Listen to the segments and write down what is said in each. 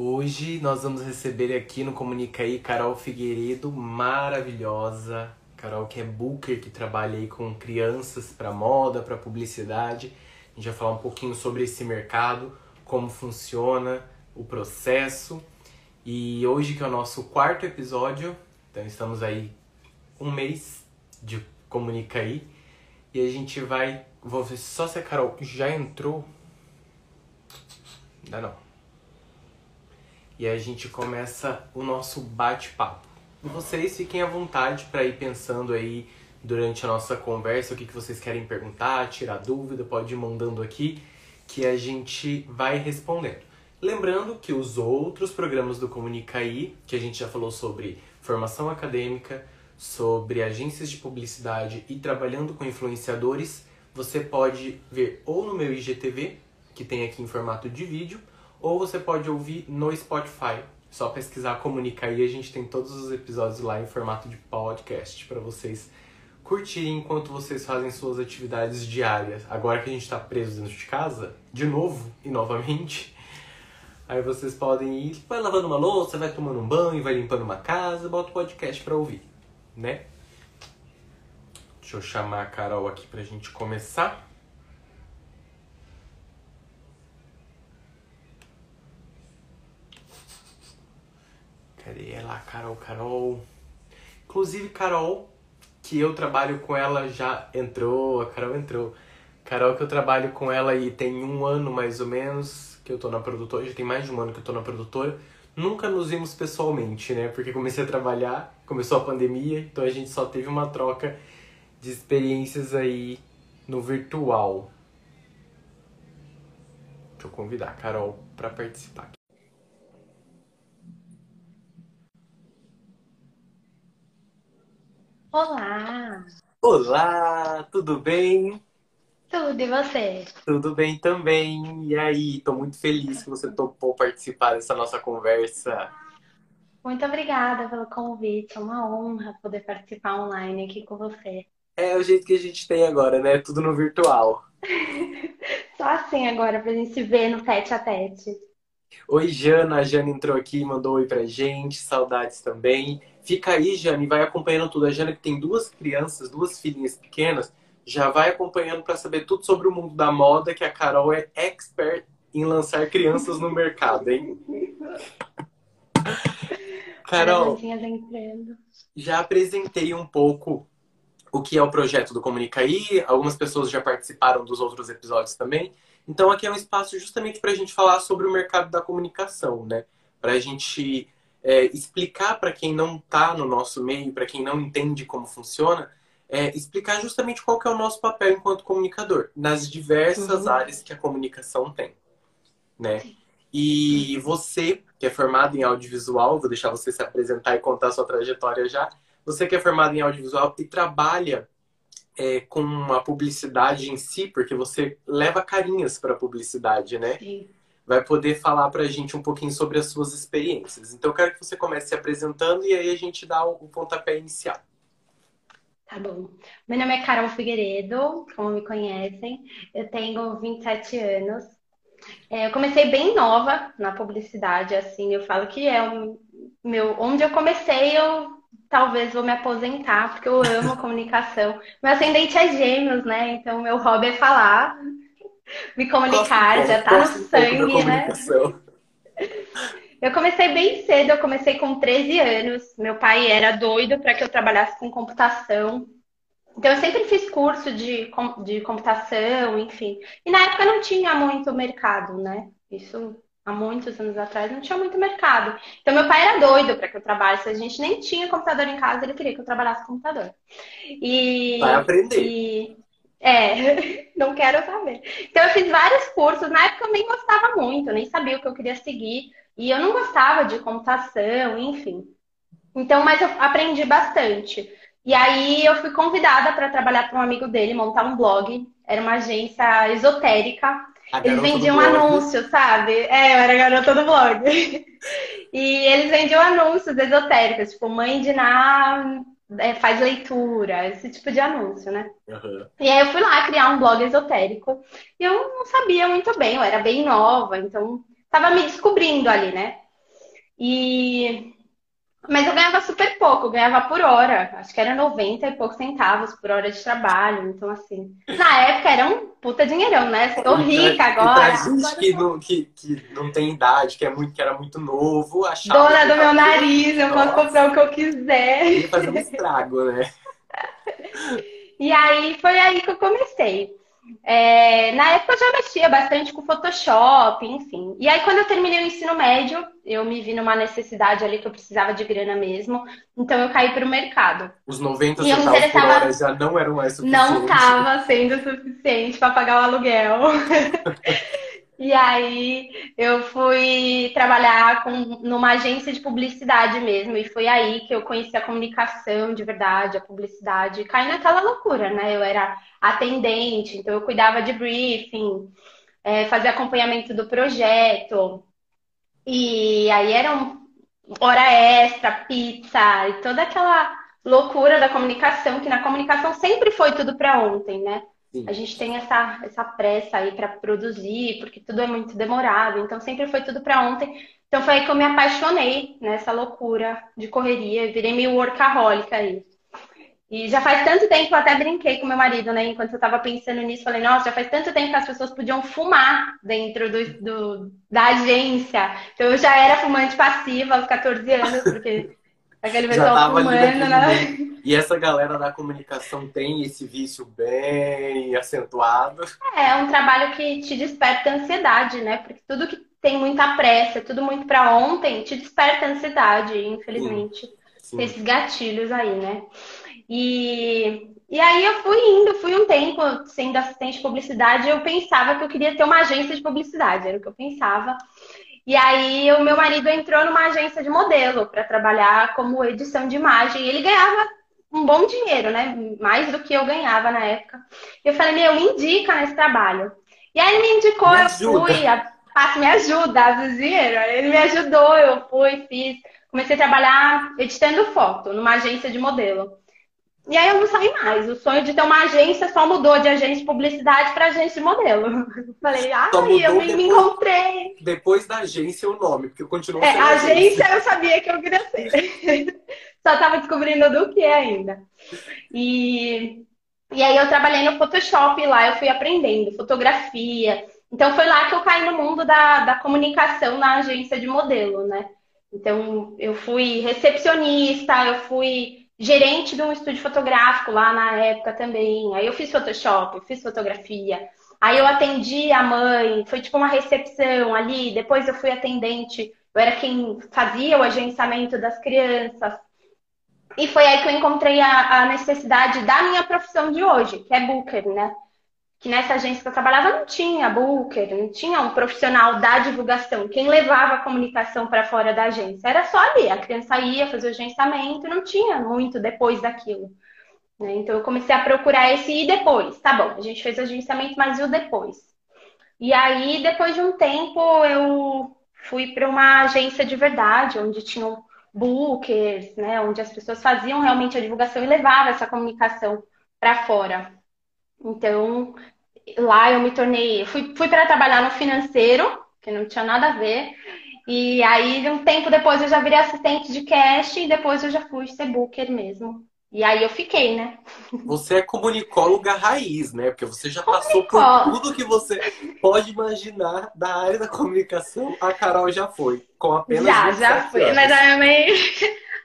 Hoje nós vamos receber aqui no Comunica aí Carol Figueiredo, maravilhosa. Carol que é booker, que trabalha aí com crianças para moda, para publicidade. A gente vai falar um pouquinho sobre esse mercado, como funciona o processo. E hoje que é o nosso quarto episódio, então estamos aí um mês de Comunica aí. E a gente vai. Vou ver só se a Carol já entrou. Ainda não. E a gente começa o nosso bate-papo. Vocês fiquem à vontade para ir pensando aí durante a nossa conversa o que, que vocês querem perguntar, tirar dúvida, pode ir mandando aqui que a gente vai respondendo. Lembrando que os outros programas do Comunicaí, que a gente já falou sobre formação acadêmica, sobre agências de publicidade e trabalhando com influenciadores, você pode ver ou no meu IGTV, que tem aqui em formato de vídeo, ou você pode ouvir no Spotify. Só pesquisar Comunicaí, a gente tem todos os episódios lá em formato de podcast para vocês curtirem enquanto vocês fazem suas atividades diárias. Agora que a gente está preso dentro de casa, de novo e novamente, aí vocês podem ir, vai lavando uma louça, vai tomando um banho, vai limpando uma casa, bota o podcast para ouvir, né? Deixa eu chamar a Carol aqui pra gente começar. Cadê ela? Carol, Carol. Inclusive, Carol, que eu trabalho com ela já entrou, a Carol entrou. Carol que eu trabalho com ela e tem um ano mais ou menos que eu tô na produtora, já tem mais de um ano que eu tô na produtora. Nunca nos vimos pessoalmente, né? Porque comecei a trabalhar, começou a pandemia, então a gente só teve uma troca de experiências aí no virtual. Deixa eu convidar a Carol para participar. Olá! Olá, tudo bem? Tudo, e você? Tudo bem também. E aí, tô muito feliz que você topou participar dessa nossa conversa. Muito obrigada pelo convite. É uma honra poder participar online aqui com você. É o jeito que a gente tem agora, né? Tudo no virtual. Só assim agora, pra gente se ver no tete a tete. Oi, Jana. A Jana entrou aqui, mandou oi pra gente. Saudades também. Fica aí, Jana, e vai acompanhando tudo. A Jana que tem duas crianças, duas filhinhas pequenas, já vai acompanhando para saber tudo sobre o mundo da moda, que a Carol é expert em lançar crianças no mercado, hein? Carol, já apresentei um pouco o que é o projeto do Comunicaí, algumas pessoas já participaram dos outros episódios também. Então aqui é um espaço justamente para a gente falar sobre o mercado da comunicação, né? Para a gente é, explicar para quem não está no nosso meio, para quem não entende como funciona, é, explicar justamente qual é o nosso papel enquanto comunicador nas diversas uhum. áreas que a comunicação tem, né? E você que é formado em audiovisual, vou deixar você se apresentar e contar a sua trajetória já. Você que é formado em audiovisual e trabalha é, com a publicidade em si, porque você leva carinhas para a publicidade, né? Sim vai poder falar para a gente um pouquinho sobre as suas experiências. Então, eu quero que você comece se apresentando e aí a gente dá o pontapé inicial. Tá bom. Meu nome é Carol Figueiredo, como me conhecem. Eu tenho 27 anos. É, eu comecei bem nova na publicidade, assim. Eu falo que é o meu, onde eu comecei, eu talvez vou me aposentar, porque eu amo comunicação. Meu ascendente é gêmeos, né? Então, meu hobby é falar me comunicar, já tá no sangue, né? Eu comecei bem cedo, eu comecei com 13 anos. Meu pai era doido para que eu trabalhasse com computação. Então, eu sempre fiz curso de, de computação, enfim. E na época não tinha muito mercado, né? Isso há muitos anos atrás não tinha muito mercado. Então, meu pai era doido para que eu trabalhasse. A gente nem tinha computador em casa, ele queria que eu trabalhasse com computador. E, Vai aprender. E, é, não quero saber. Então eu fiz vários cursos. Na época eu nem gostava muito, eu nem sabia o que eu queria seguir. E eu não gostava de computação, enfim. Então, mas eu aprendi bastante. E aí eu fui convidada para trabalhar para um amigo dele, montar um blog. Era uma agência esotérica. Eles vendiam anúncios, sabe? É, eu era garota do blog. e eles vendiam anúncios esotéricos, tipo mãe de Ná é, faz leitura, esse tipo de anúncio, né? Uhum. E aí eu fui lá criar um blog esotérico e eu não sabia muito bem, eu era bem nova, então tava me descobrindo ali, né? E mas eu ganhava super pouco, eu ganhava por hora. Acho que era 90 e poucos centavos por hora de trabalho. Então, assim, na época era um puta dinheirão, né? Tô rica agora. E pra gente agora que, não, que, que não tem idade, que, é muito, que era muito novo, achava. Dona do meu nariz, eu posso comprar o que eu quiser. Ia fazer um estrago, né? e aí foi aí que eu comecei. É, na época eu já mexia bastante com Photoshop, enfim. E aí, quando eu terminei o ensino médio, eu me vi numa necessidade ali que eu precisava de grana mesmo. Então, eu caí para o mercado. Os 90 e centavos por hora já não eram mais suficientes. Não estava sendo suficiente para pagar o aluguel. E aí eu fui trabalhar com, numa agência de publicidade mesmo. E foi aí que eu conheci a comunicação de verdade, a publicidade. Caí naquela loucura, né? Eu era atendente, então eu cuidava de briefing, é, fazia acompanhamento do projeto. E aí era hora extra, pizza e toda aquela loucura da comunicação, que na comunicação sempre foi tudo para ontem, né? Sim. A gente tem essa, essa pressa aí para produzir, porque tudo é muito demorado, então sempre foi tudo para ontem. Então foi aí que eu me apaixonei nessa loucura de correria, virei meio workaholic aí. E já faz tanto tempo, eu até brinquei com meu marido, né? Enquanto eu tava pensando nisso, falei, nossa, já faz tanto tempo que as pessoas podiam fumar dentro do, do da agência. Então eu já era fumante passiva aos 14 anos, porque aquele pessoal fumando, né? E essa galera da comunicação tem esse vício bem acentuado. É, é um trabalho que te desperta ansiedade, né? Porque tudo que tem muita pressa, tudo muito para ontem, te desperta ansiedade, infelizmente. Sim. Sim. Esses gatilhos aí, né? E, e aí eu fui indo, fui um tempo sendo assistente de publicidade, eu pensava que eu queria ter uma agência de publicidade, era o que eu pensava. E aí o meu marido entrou numa agência de modelo para trabalhar como edição de imagem. E ele ganhava um bom dinheiro, né? Mais do que eu ganhava na época. E eu falei, meu, me indica nesse trabalho. E aí ele me indicou, me eu fui, a, a, me ajuda, a dinheiro. Ele me ajudou, eu fui, fiz. Comecei a trabalhar editando foto numa agência de modelo. E aí eu não saí mais. O sonho de ter uma agência só mudou de agência de publicidade para agência de modelo. Falei, ai, eu me, depois, me, encontrei. Depois da agência o nome, porque eu continuo é, agência. agência eu sabia que eu queria ser. só estava descobrindo do que ainda. E, e aí eu trabalhei no Photoshop lá, eu fui aprendendo fotografia. Então foi lá que eu caí no mundo da, da comunicação na agência de modelo, né? Então eu fui recepcionista, eu fui gerente de um estúdio fotográfico lá na época também. Aí eu fiz Photoshop, fiz fotografia. Aí eu atendi a mãe, foi tipo uma recepção ali. Depois eu fui atendente, eu era quem fazia o agenciamento das crianças. E foi aí que eu encontrei a, a necessidade da minha profissão de hoje, que é booker, né? Que nessa agência que eu trabalhava não tinha booker, não tinha um profissional da divulgação. Quem levava a comunicação para fora da agência era só ali. A criança ia fazer o agenciamento, não tinha muito depois daquilo. Né? Então eu comecei a procurar esse e depois. Tá bom, a gente fez o agenciamento, mas e o depois? E aí, depois de um tempo, eu fui para uma agência de verdade, onde tinham bookers, né? Onde as pessoas faziam realmente a divulgação e levavam essa comunicação para fora. Então, lá eu me tornei. Fui, fui para trabalhar no financeiro, que não tinha nada a ver. E aí, um tempo depois, eu já virei assistente de cash e depois eu já fui ser booker mesmo. E aí eu fiquei, né? Você é comunicóloga raiz, né? Porque você já passou por tudo que você pode imaginar da área da comunicação. A Carol já foi, com apenas Já, já fui. Mas a minha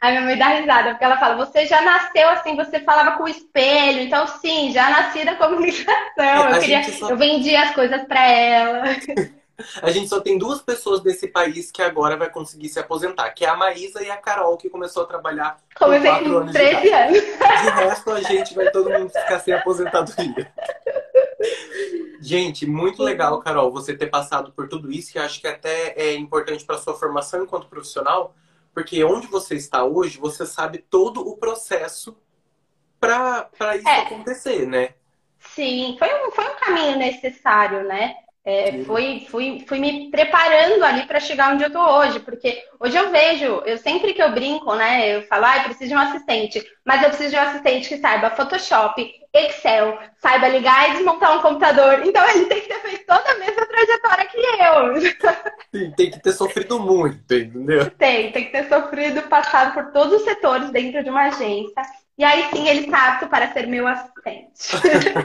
mãe, a minha mãe dá risada, porque ela fala, você já nasceu assim, você falava com o espelho. Então, sim, já nasci da comunicação. É, eu, queria, só... eu vendia as coisas para ela. A gente só tem duas pessoas desse país que agora vai conseguir se aposentar, que é a Maísa e a Carol, que começou a trabalhar Comecei com 4 anos 13 de anos. De resto, a gente vai todo mundo ficar sem aposentadoria. Gente, muito legal, Carol, você ter passado por tudo isso, e acho que até é importante para sua formação enquanto profissional, porque onde você está hoje, você sabe todo o processo para isso é. acontecer, né? Sim, foi um, foi um caminho necessário, né? É, fui, fui, fui me preparando ali para chegar onde eu tô hoje, porque hoje eu vejo, eu sempre que eu brinco, né, eu falo, ah, eu preciso de um assistente, mas eu preciso de um assistente que saiba Photoshop, Excel, saiba ligar e desmontar um computador. Então ele tem que ter feito toda a mesma trajetória que eu. Sim, tem que ter sofrido muito, entendeu? Tem, tem que ter sofrido, passado por todos os setores dentro de uma agência. E aí sim ele está apto para ser meu assistente.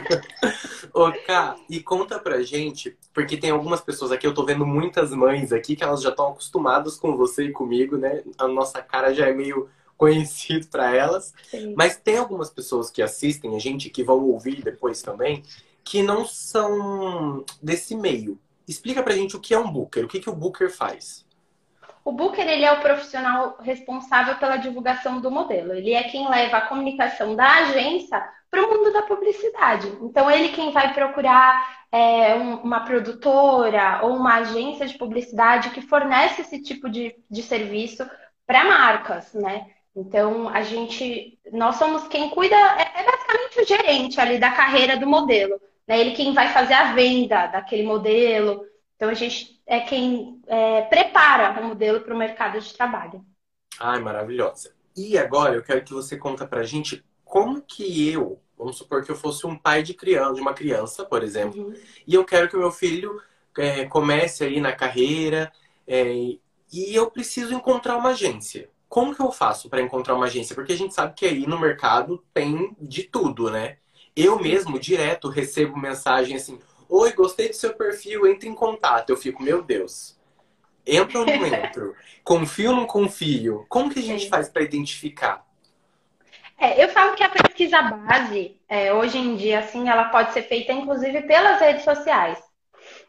Ô, Ká, e conta pra gente, porque tem algumas pessoas aqui, eu tô vendo muitas mães aqui que elas já estão acostumadas com você e comigo, né? A nossa cara já é meio conhecido para elas. Sim. Mas tem algumas pessoas que assistem a gente, que vão ouvir depois também, que não são desse meio. Explica pra gente o que é um booker, o que, que o booker faz. O Booker ele é o profissional responsável pela divulgação do modelo. Ele é quem leva a comunicação da agência para o mundo da publicidade. Então, ele quem vai procurar é, um, uma produtora ou uma agência de publicidade que fornece esse tipo de, de serviço para marcas, né? Então, a gente, nós somos quem cuida, é, é, basicamente o gerente ali da carreira do modelo. Né? Ele quem vai fazer a venda daquele modelo. Então, a gente é quem é, prepara o modelo para o mercado de trabalho. Ai, maravilhosa. E agora eu quero que você conta para a gente como que eu, vamos supor que eu fosse um pai de criança, de uma criança, por exemplo, uhum. e eu quero que o meu filho é, comece aí na carreira é, e eu preciso encontrar uma agência. Como que eu faço para encontrar uma agência? Porque a gente sabe que aí no mercado tem de tudo, né? Eu mesmo, direto, recebo mensagem assim: Oi, gostei do seu perfil, entre em contato. Eu fico, meu Deus. Entro ou não entro? confio ou não confio? Como que a gente Sim. faz para identificar? É, eu falo que a pesquisa base, é, hoje em dia, assim, ela pode ser feita inclusive pelas redes sociais.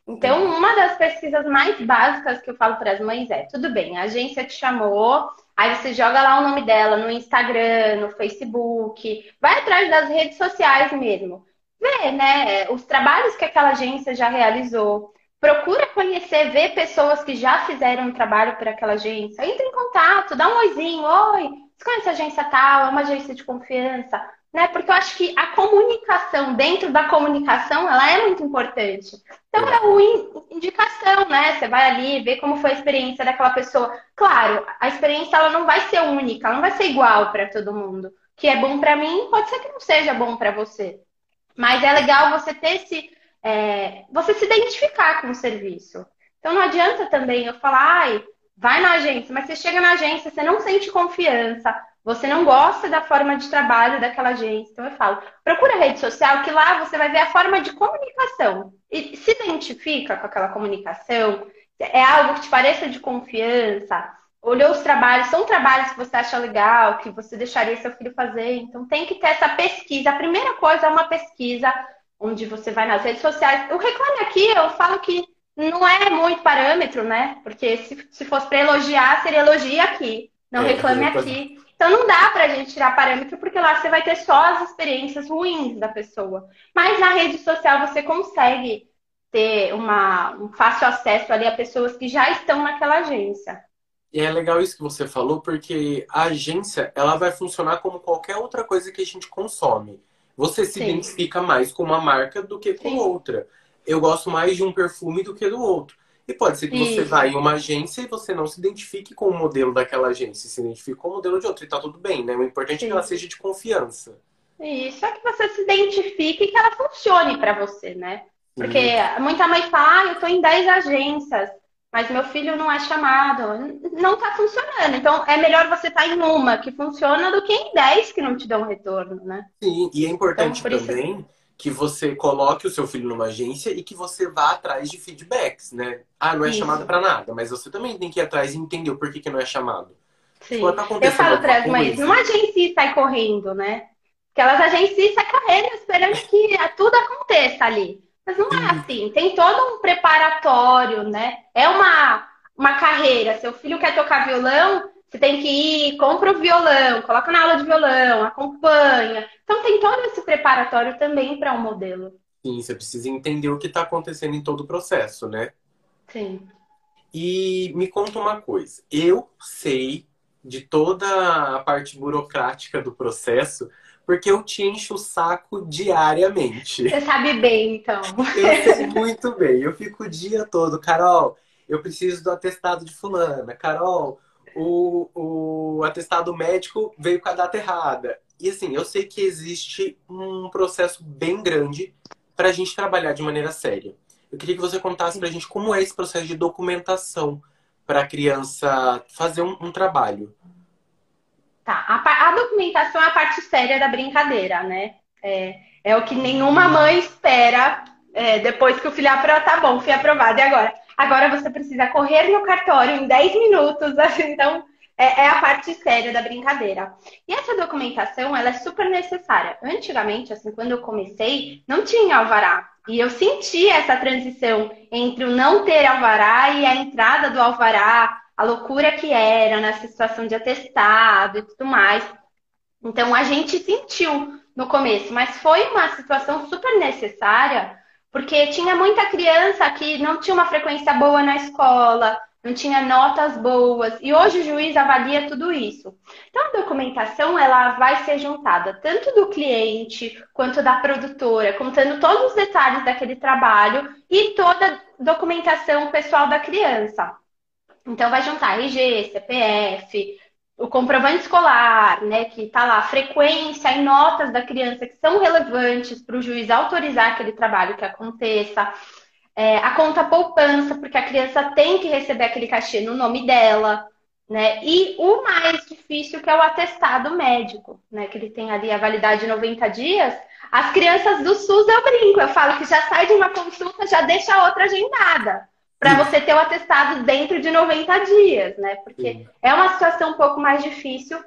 Então, uma das pesquisas mais básicas que eu falo para as mães é: tudo bem, a agência te chamou, aí você joga lá o nome dela no Instagram, no Facebook, vai atrás das redes sociais mesmo ver, né, os trabalhos que aquela agência já realizou. Procura conhecer, ver pessoas que já fizeram um trabalho para aquela agência. Entre em contato, dá um oizinho. Oi, você conhece a agência tal? É uma agência de confiança. Né? Porque eu acho que a comunicação, dentro da comunicação, ela é muito importante. Então é uma indicação, né? Você vai ali ver como foi a experiência daquela pessoa. Claro, a experiência ela não vai ser única, ela não vai ser igual para todo mundo. O que é bom para mim pode ser que não seja bom para você. Mas é legal você ter esse. É, você se identificar com o serviço. Então não adianta também eu falar, ai, vai na agência, mas você chega na agência, você não sente confiança, você não gosta da forma de trabalho daquela agência. Então eu falo, procura a rede social, que lá você vai ver a forma de comunicação. E se identifica com aquela comunicação, é algo que te pareça de confiança, olhou os trabalhos, são trabalhos que você acha legal, que você deixaria seu filho fazer. Então tem que ter essa pesquisa. A primeira coisa é uma pesquisa onde você vai nas redes sociais. O Reclame Aqui, eu falo que não é muito parâmetro, né? Porque se, se fosse para elogiar, seria elogia aqui, não é, reclame aqui. Então não dá pra gente tirar parâmetro, porque lá você vai ter só as experiências ruins da pessoa. Mas na rede social você consegue ter uma, um fácil acesso ali a pessoas que já estão naquela agência. E é legal isso que você falou, porque a agência ela vai funcionar como qualquer outra coisa que a gente consome. Você se Sim. identifica mais com uma marca do que com Sim. outra. Eu gosto mais de um perfume do que do outro. E pode ser que isso. você vá em uma agência e você não se identifique com o modelo daquela agência, se identifique com o modelo de outra. E tá tudo bem, né? O importante Sim. é que ela seja de confiança. Isso, é que você se identifique e que ela funcione para você, né? Porque muita mãe fala, ah, eu tô em 10 agências mas meu filho não é chamado. Não está funcionando. Então, é melhor você estar tá em uma que funciona do que em dez que não te dão retorno, né? Sim, e é importante então, também isso... que você coloque o seu filho numa agência e que você vá atrás de feedbacks, né? Ah, não é isso. chamado para nada, mas você também tem que ir atrás e entender o porquê que não é chamado. Sim. Tá eu falo para as mães, não agencie e sai correndo, né? Porque elas e sai correndo esperando que tudo aconteça ali. Mas não é assim. Tem todo um preparatório, né? É uma, uma carreira. Seu filho quer tocar violão, você tem que ir, compra o violão, coloca na aula de violão, acompanha. Então tem todo esse preparatório também para um modelo. Sim, você precisa entender o que está acontecendo em todo o processo, né? Sim. E me conta uma coisa. Eu sei de toda a parte burocrática do processo, porque eu te encho o saco diariamente. Você sabe bem, então. Eu sei muito bem. Eu fico o dia todo, Carol, eu preciso do atestado de fulana. Carol, o, o atestado médico veio com a data errada. E assim, eu sei que existe um processo bem grande para a gente trabalhar de maneira séria. Eu queria que você contasse para a gente como é esse processo de documentação para a criança fazer um, um trabalho. Tá, a, a, documentação é a parte séria da brincadeira, né? É, é o que nenhuma mãe espera é, depois que o filho aprovou. Tá bom, fui aprovado, e agora? Agora você precisa correr no cartório em 10 minutos, então é, é, a parte séria da brincadeira. E essa documentação, ela é super necessária. Antigamente, assim, quando eu comecei, não tinha alvará. E eu senti essa transição entre o não ter alvará e a entrada do alvará, a loucura que era nessa situação de atestado e tudo mais. Então, a gente sentiu no começo, mas foi uma situação super necessária, porque tinha muita criança que não tinha uma frequência boa na escola, não tinha notas boas. E hoje o juiz avalia tudo isso. Então a documentação ela vai ser juntada tanto do cliente quanto da produtora, contando todos os detalhes daquele trabalho e toda a documentação pessoal da criança. Então vai juntar RG, CPF, o comprovante escolar, né, que está lá, frequência e notas da criança que são relevantes para o juiz autorizar aquele trabalho que aconteça é, a conta poupança, porque a criança tem que receber aquele cachê no nome dela, né? E o mais difícil que é o atestado médico, né? Que ele tem ali a validade de 90 dias. As crianças do SUS eu brinco, eu falo que já sai de uma consulta, já deixa a outra agendada. Para você ter o atestado dentro de 90 dias, né? Porque Sim. é uma situação um pouco mais difícil.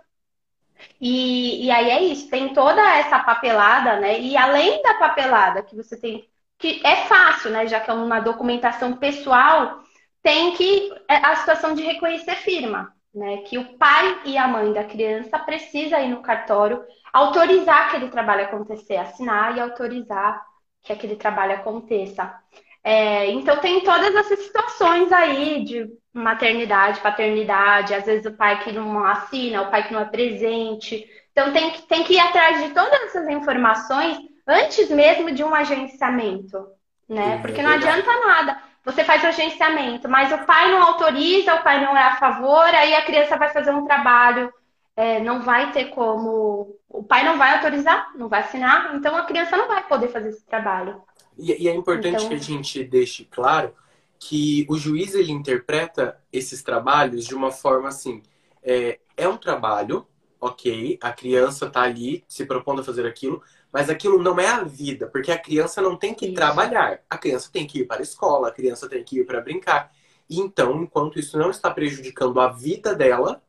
E, e aí é isso, tem toda essa papelada, né? E além da papelada que você tem que é fácil, né? Já que é uma documentação pessoal, tem que é, a situação de reconhecer firma, né? Que o pai e a mãe da criança precisa ir no cartório autorizar aquele trabalho acontecer, assinar e autorizar que aquele trabalho aconteça. É, então tem todas essas situações aí de maternidade, paternidade, às vezes o pai que não assina, o pai que não é presente. Então tem que, tem que ir atrás de todas essas informações antes mesmo de um agenciamento, né? Porque não adianta nada. Você faz o agenciamento, mas o pai não autoriza, o pai não é a favor, aí a criança vai fazer um trabalho, é, não vai ter como. O pai não vai autorizar, não vai assinar, então a criança não vai poder fazer esse trabalho. E, e é importante então... que a gente deixe claro que o juiz ele interpreta esses trabalhos de uma forma assim: é, é um trabalho, ok, a criança está ali se propondo a fazer aquilo, mas aquilo não é a vida, porque a criança não tem que isso. trabalhar. A criança tem que ir para a escola, a criança tem que ir para brincar. E então, enquanto isso não está prejudicando a vida dela,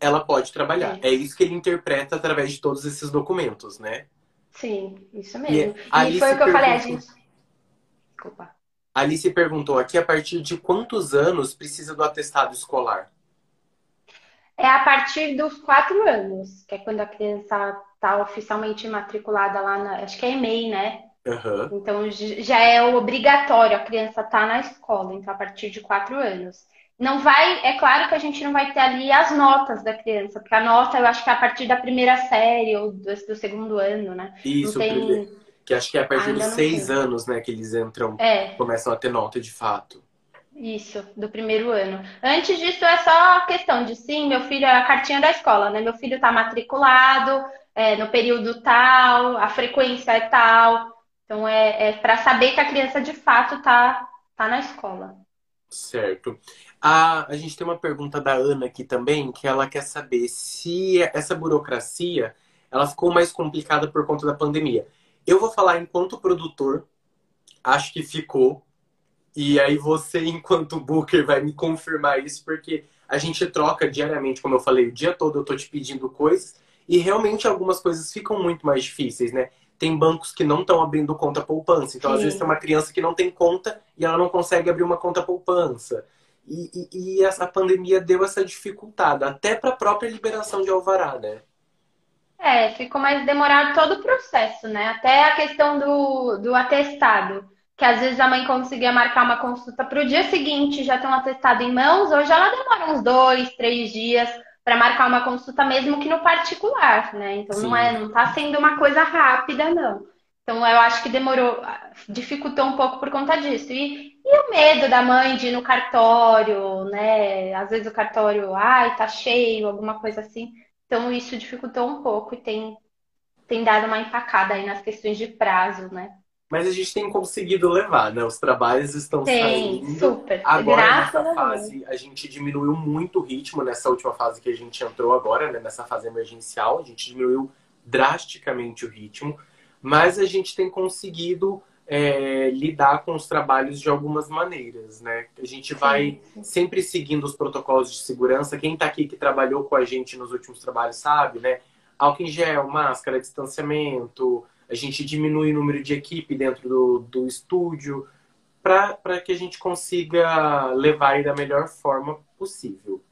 ela pode trabalhar. Isso. É isso que ele interpreta através de todos esses documentos, né? Sim, isso mesmo. E, e foi o que eu falei, a gente. Desculpa. Alice perguntou aqui a partir de quantos anos precisa do atestado escolar? É a partir dos quatro anos, que é quando a criança está oficialmente matriculada lá na. Acho que é EMEI, né? Uhum. Então já é obrigatório a criança estar tá na escola, então a partir de quatro anos. Não vai, é claro que a gente não vai ter ali as notas da criança, porque a nota eu acho que é a partir da primeira série ou do, do segundo ano, né? Isso, tem... que acho que é a partir Ainda dos seis anos, né, que eles entram, é. começam a ter nota de fato. Isso, do primeiro ano. Antes disso é só questão de sim, meu filho é a cartinha da escola, né? Meu filho está matriculado é, no período tal, a frequência é tal. Então é, é para saber que a criança de fato está tá na escola. Certo. A, a gente tem uma pergunta da Ana aqui também, que ela quer saber se essa burocracia ela ficou mais complicada por conta da pandemia. Eu vou falar enquanto produtor, acho que ficou, e aí você, enquanto booker, vai me confirmar isso, porque a gente troca diariamente, como eu falei, o dia todo eu tô te pedindo coisas, e realmente algumas coisas ficam muito mais difíceis, né? Tem bancos que não estão abrindo conta poupança. Então, Sim. às vezes, tem uma criança que não tem conta e ela não consegue abrir uma conta poupança. E, e, e essa pandemia deu essa dificultada, até para a própria liberação de alvará, né? É, ficou mais demorado todo o processo, né? Até a questão do, do atestado que às vezes a mãe conseguia marcar uma consulta para o dia seguinte, já tem um atestado em mãos, hoje ela demora uns dois, três dias para marcar uma consulta mesmo que no particular, né? Então Sim. não é, não tá sendo uma coisa rápida, não. Então eu acho que demorou, dificultou um pouco por conta disso. E, e o medo da mãe de ir no cartório, né? Às vezes o cartório, ai, tá cheio, alguma coisa assim. Então isso dificultou um pouco e tem, tem dado uma empacada aí nas questões de prazo, né? Mas a gente tem conseguido levar, né? Os trabalhos estão tem, saindo. super. Agora, Graças nessa fase, a gente diminuiu muito o ritmo nessa última fase que a gente entrou agora, né? Nessa fase emergencial. A gente diminuiu drasticamente o ritmo. Mas a gente tem conseguido é, lidar com os trabalhos de algumas maneiras, né? A gente vai sim, sim. sempre seguindo os protocolos de segurança. Quem está aqui que trabalhou com a gente nos últimos trabalhos sabe, né? Álcool em gel, máscara, distanciamento a gente diminui o número de equipe dentro do, do estúdio para que a gente consiga levar aí da melhor forma possível.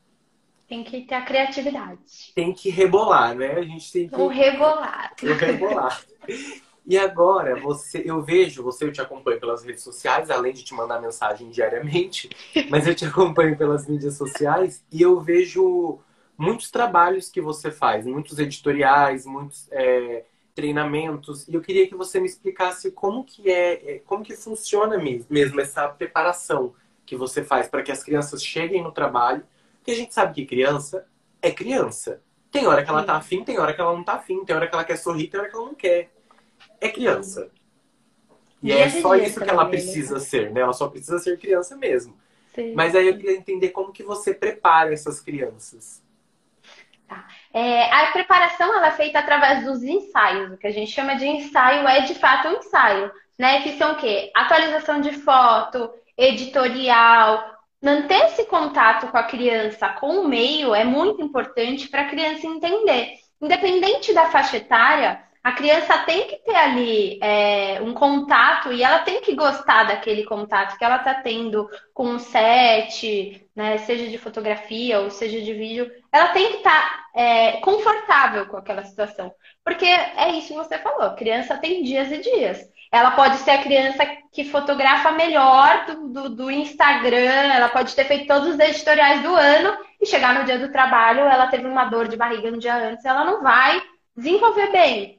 Tem que ter a criatividade. Tem que rebolar, né? A gente tem que. O rebolar. O rebolar. E agora, você, eu vejo, você eu te acompanho pelas redes sociais, além de te mandar mensagem diariamente, mas eu te acompanho pelas mídias sociais e eu vejo muitos trabalhos que você faz, muitos editoriais, muitos é, treinamentos. E eu queria que você me explicasse como que é, é como que funciona mesmo essa preparação que você faz para que as crianças cheguem no trabalho. Porque a gente sabe que criança é criança. Tem hora que ela tá afim, tem hora que ela não tá afim, tem hora que ela quer sorrir, tem hora que ela não quer. É criança. E é só isso que ela né? precisa ser, né? Ela só precisa ser criança mesmo. Sim. Mas aí eu queria entender como que você prepara essas crianças. Tá. É, a preparação ela é feita através dos ensaios. O que a gente chama de ensaio é de fato um ensaio, né? Que são o quê? Atualização de foto, editorial. Manter esse contato com a criança, com o meio, é muito importante para a criança entender. Independente da faixa etária, a criança tem que ter ali é, um contato e ela tem que gostar daquele contato que ela está tendo com o set, né, seja de fotografia ou seja de vídeo. Ela tem que estar tá, é, confortável com aquela situação. Porque é isso que você falou, criança tem dias e dias. Ela pode ser a criança que fotografa melhor do, do, do Instagram, ela pode ter feito todos os editoriais do ano e chegar no dia do trabalho, ela teve uma dor de barriga no dia antes, ela não vai desenvolver bem.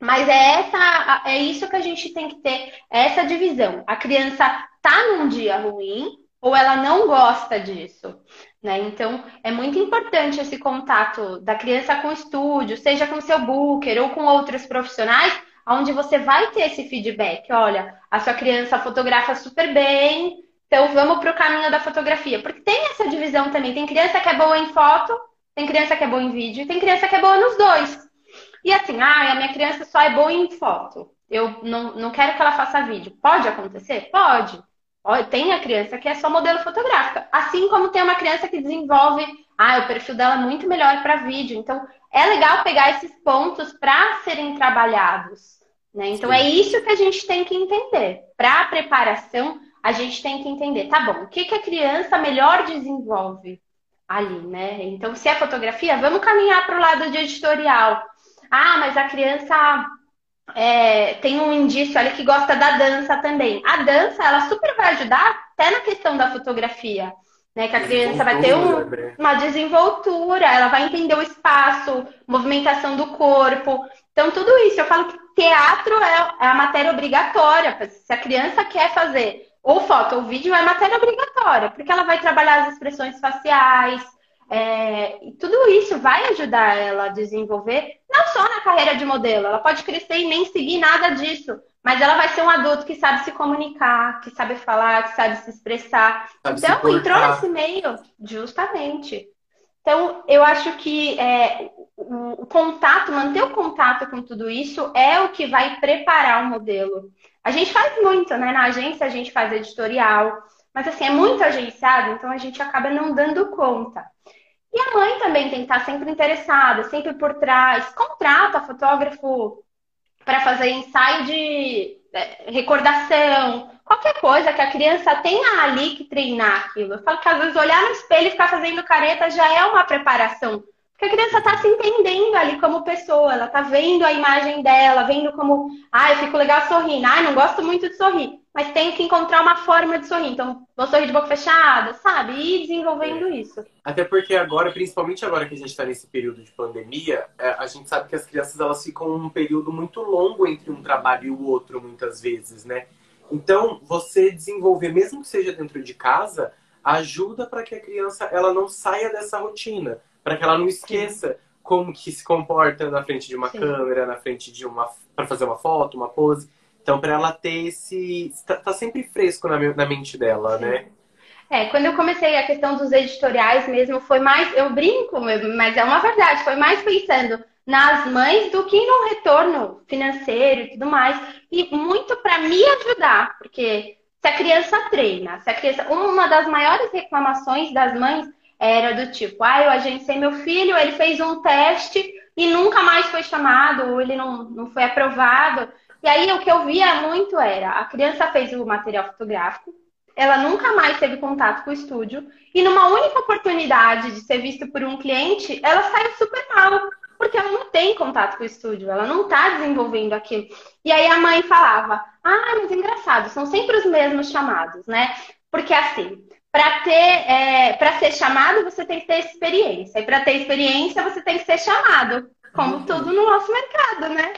Mas é, essa, é isso que a gente tem que ter, é essa divisão. A criança tá num dia ruim ou ela não gosta disso. Né? Então, é muito importante esse contato da criança com o estúdio, seja com seu booker ou com outros profissionais, onde você vai ter esse feedback. Olha, a sua criança fotografa super bem, então vamos para o caminho da fotografia. Porque tem essa divisão também. Tem criança que é boa em foto, tem criança que é boa em vídeo, e tem criança que é boa nos dois. E assim, ah, a minha criança só é boa em foto. Eu não, não quero que ela faça vídeo. Pode acontecer? Pode. Tem a criança que é só modelo fotográfica. Assim como tem uma criança que desenvolve, ah, o perfil dela é muito melhor para vídeo. Então, é legal pegar esses pontos para serem trabalhados. Né? Então, Sim. é isso que a gente tem que entender. Para a preparação, a gente tem que entender, tá bom, o que, que a criança melhor desenvolve ali, né? Então, se é fotografia, vamos caminhar para o lado de editorial. Ah, mas a criança é, tem um indício ali que gosta da dança também. A dança, ela super vai ajudar até na questão da fotografia. Né, que a criança vai ter um, uma desenvoltura, ela vai entender o espaço, movimentação do corpo. Então, tudo isso. Eu falo que teatro é, é a matéria obrigatória. Se a criança quer fazer ou foto ou vídeo, é matéria obrigatória, porque ela vai trabalhar as expressões faciais, é, e tudo isso vai ajudar ela a desenvolver, não só na carreira de modelo, ela pode crescer e nem seguir nada disso, mas ela vai ser um adulto que sabe se comunicar, que sabe falar, que sabe se expressar. Sabe então, se entrou nesse meio, justamente. Então, eu acho que é, o, o, contato, manter o contato com tudo isso é o que vai preparar o modelo. A gente faz muito, né? Na agência a gente faz editorial, mas assim, é muito agenciado, então a gente acaba não dando conta. E a mãe também tem que estar sempre interessada, sempre por trás. Contrata fotógrafo para fazer ensaio de é, recordação, qualquer coisa que a criança tenha ali que treinar aquilo. Eu falo que às vezes olhar no espelho e ficar fazendo careta já é uma preparação. Porque Porque a criança está se entendendo ali como pessoa, ela está vendo a imagem dela, vendo como, ah, eu fico legal sorrindo, ah, não gosto muito de sorrir, mas tenho que encontrar uma forma de sorrir. Então, vou sorrir de boca fechada, sabe? E desenvolvendo é. isso. Até porque agora, principalmente agora que a gente está nesse período de pandemia, é, a gente sabe que as crianças elas ficam um período muito longo entre um trabalho e o outro, muitas vezes, né? Então, você desenvolver, mesmo que seja dentro de casa, ajuda para que a criança ela não saia dessa rotina para que ela não esqueça como que se comporta na frente de uma Sim. câmera, na frente de uma para fazer uma foto, uma pose. Então, para ela ter esse tá, tá, sempre fresco na, na mente dela, Sim. né? É, quando eu comecei a questão dos editoriais mesmo, foi mais, eu brinco, mas é uma verdade, foi mais pensando nas mães do que no retorno financeiro e tudo mais. E muito para me ajudar, porque se a criança treina, se a criança. Uma das maiores reclamações das mães era do tipo, ah, eu agenciei meu filho, ele fez um teste e nunca mais foi chamado, ou ele não, não foi aprovado. E aí o que eu via muito era, a criança fez o material fotográfico, ela nunca mais teve contato com o estúdio, e numa única oportunidade de ser visto por um cliente, ela saiu super mal, porque ela não tem contato com o estúdio, ela não está desenvolvendo aquilo. E aí a mãe falava, ah, mas engraçado, são sempre os mesmos chamados, né? Porque assim, para ter, é, para ser chamado, você tem que ter experiência. E para ter experiência, você tem que ser chamado, como uhum. tudo no nosso mercado, né?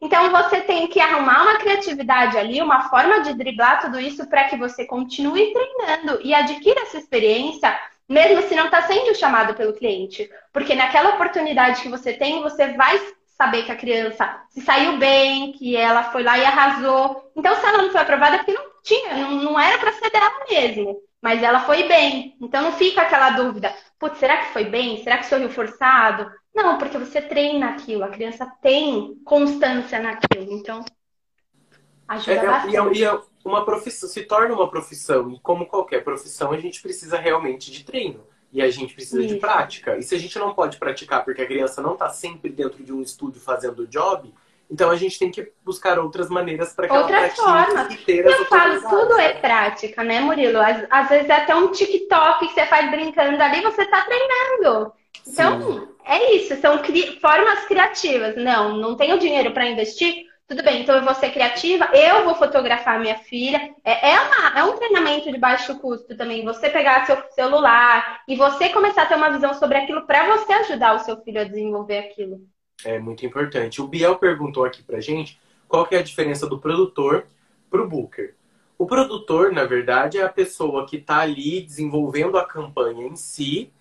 Então você tem que arrumar uma criatividade ali, uma forma de driblar tudo isso para que você continue treinando e adquira essa experiência, mesmo se não está sendo chamado pelo cliente. Porque naquela oportunidade que você tem, você vai saber que a criança se saiu bem, que ela foi lá e arrasou. Então, se ela não foi aprovada, é porque não tinha, não, não era para ser dela mesmo mas ela foi bem. Então não fica aquela dúvida, putz, será que foi bem? Será que sorriu forçado? Não, porque você treina aquilo, a criança tem constância naquilo, então ajuda é, bastante. É, e é, uma profissão, se torna uma profissão, e como qualquer profissão, a gente precisa realmente de treino. E a gente precisa Isso. de prática. E se a gente não pode praticar porque a criança não está sempre dentro de um estúdio fazendo o job, então a gente tem que buscar outras maneiras para que outras ela formas. e ter Eu falo, tudo é prática, né, Murilo? Às, às, vezes é até um TikTok que você faz brincando ali, você está treinando. Então, Sim. é isso, são cri formas criativas. Não, não tenho dinheiro para investir. Tudo bem, então eu vou ser criativa, eu vou fotografar minha filha. É, é, uma, é um treinamento de baixo custo também. Você pegar seu celular e você começar a ter uma visão sobre aquilo para você ajudar o seu filho a desenvolver aquilo. É muito importante. O Biel perguntou aqui pra gente qual que é a diferença do produtor pro booker. O produtor, na verdade, é a pessoa que está ali desenvolvendo a campanha em si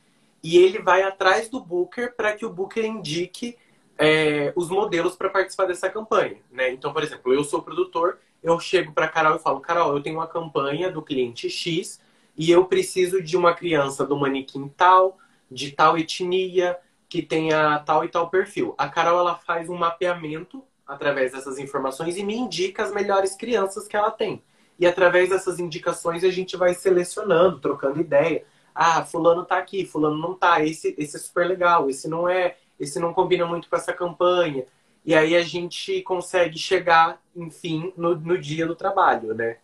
e ele vai atrás do booker para que o booker indique é, os modelos para participar dessa campanha. Né? Então, por exemplo, eu sou produtor, eu chego para Carol e falo: Carol, eu tenho uma campanha do cliente X e eu preciso de uma criança do manequim tal, de tal etnia, que tenha tal e tal perfil. A Carol ela faz um mapeamento através dessas informações e me indica as melhores crianças que ela tem. E através dessas indicações a gente vai selecionando, trocando ideia. Ah, fulano tá aqui, fulano não tá, esse, esse é super legal, esse não é, esse não combina muito com essa campanha. E aí a gente consegue chegar, enfim, no, no dia do trabalho, né?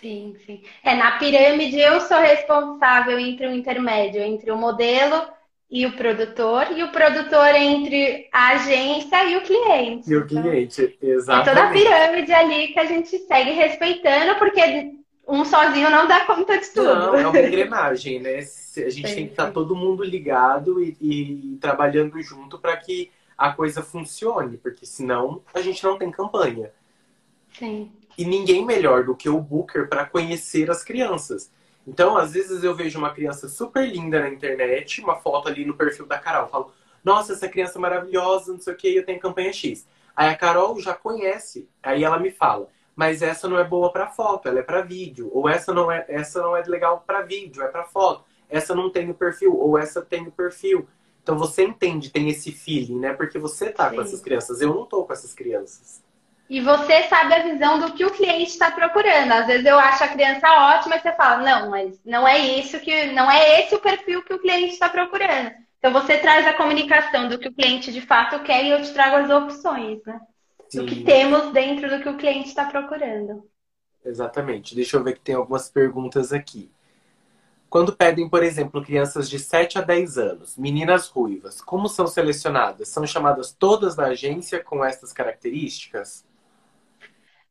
Sim, sim. É, na pirâmide eu sou responsável entre o intermédio, entre o modelo e o produtor, e o produtor entre a agência e o cliente. E o então, cliente, exatamente. É toda a pirâmide ali que a gente segue respeitando, porque um sozinho não dá conta de tudo. Não, é uma engrenagem, né? A gente sim, tem que estar todo mundo ligado e, e trabalhando junto para que a coisa funcione, porque senão a gente não tem campanha. Sim. E ninguém melhor do que o Booker para conhecer as crianças. Então, às vezes eu vejo uma criança super linda na internet, uma foto ali no perfil da Carol. Falo, nossa, essa criança é maravilhosa, não sei o que, eu tenho campanha X. Aí a Carol já conhece, aí ela me fala, mas essa não é boa para foto, ela é para vídeo. Ou essa não é, essa não é legal para vídeo, é para foto. Essa não tem o perfil, ou essa tem o perfil. Então você entende, tem esse feeling, né? Porque você tá Sim. com essas crianças, eu não tô com essas crianças. E você sabe a visão do que o cliente está procurando. Às vezes eu acho a criança ótima e você fala, não, mas não é isso que. não é esse o perfil que o cliente está procurando. Então você traz a comunicação do que o cliente de fato quer e eu te trago as opções, né? Sim. Do que temos dentro do que o cliente está procurando. Exatamente. Deixa eu ver que tem algumas perguntas aqui. Quando pedem, por exemplo, crianças de 7 a 10 anos, meninas ruivas, como são selecionadas? São chamadas todas da agência com essas características?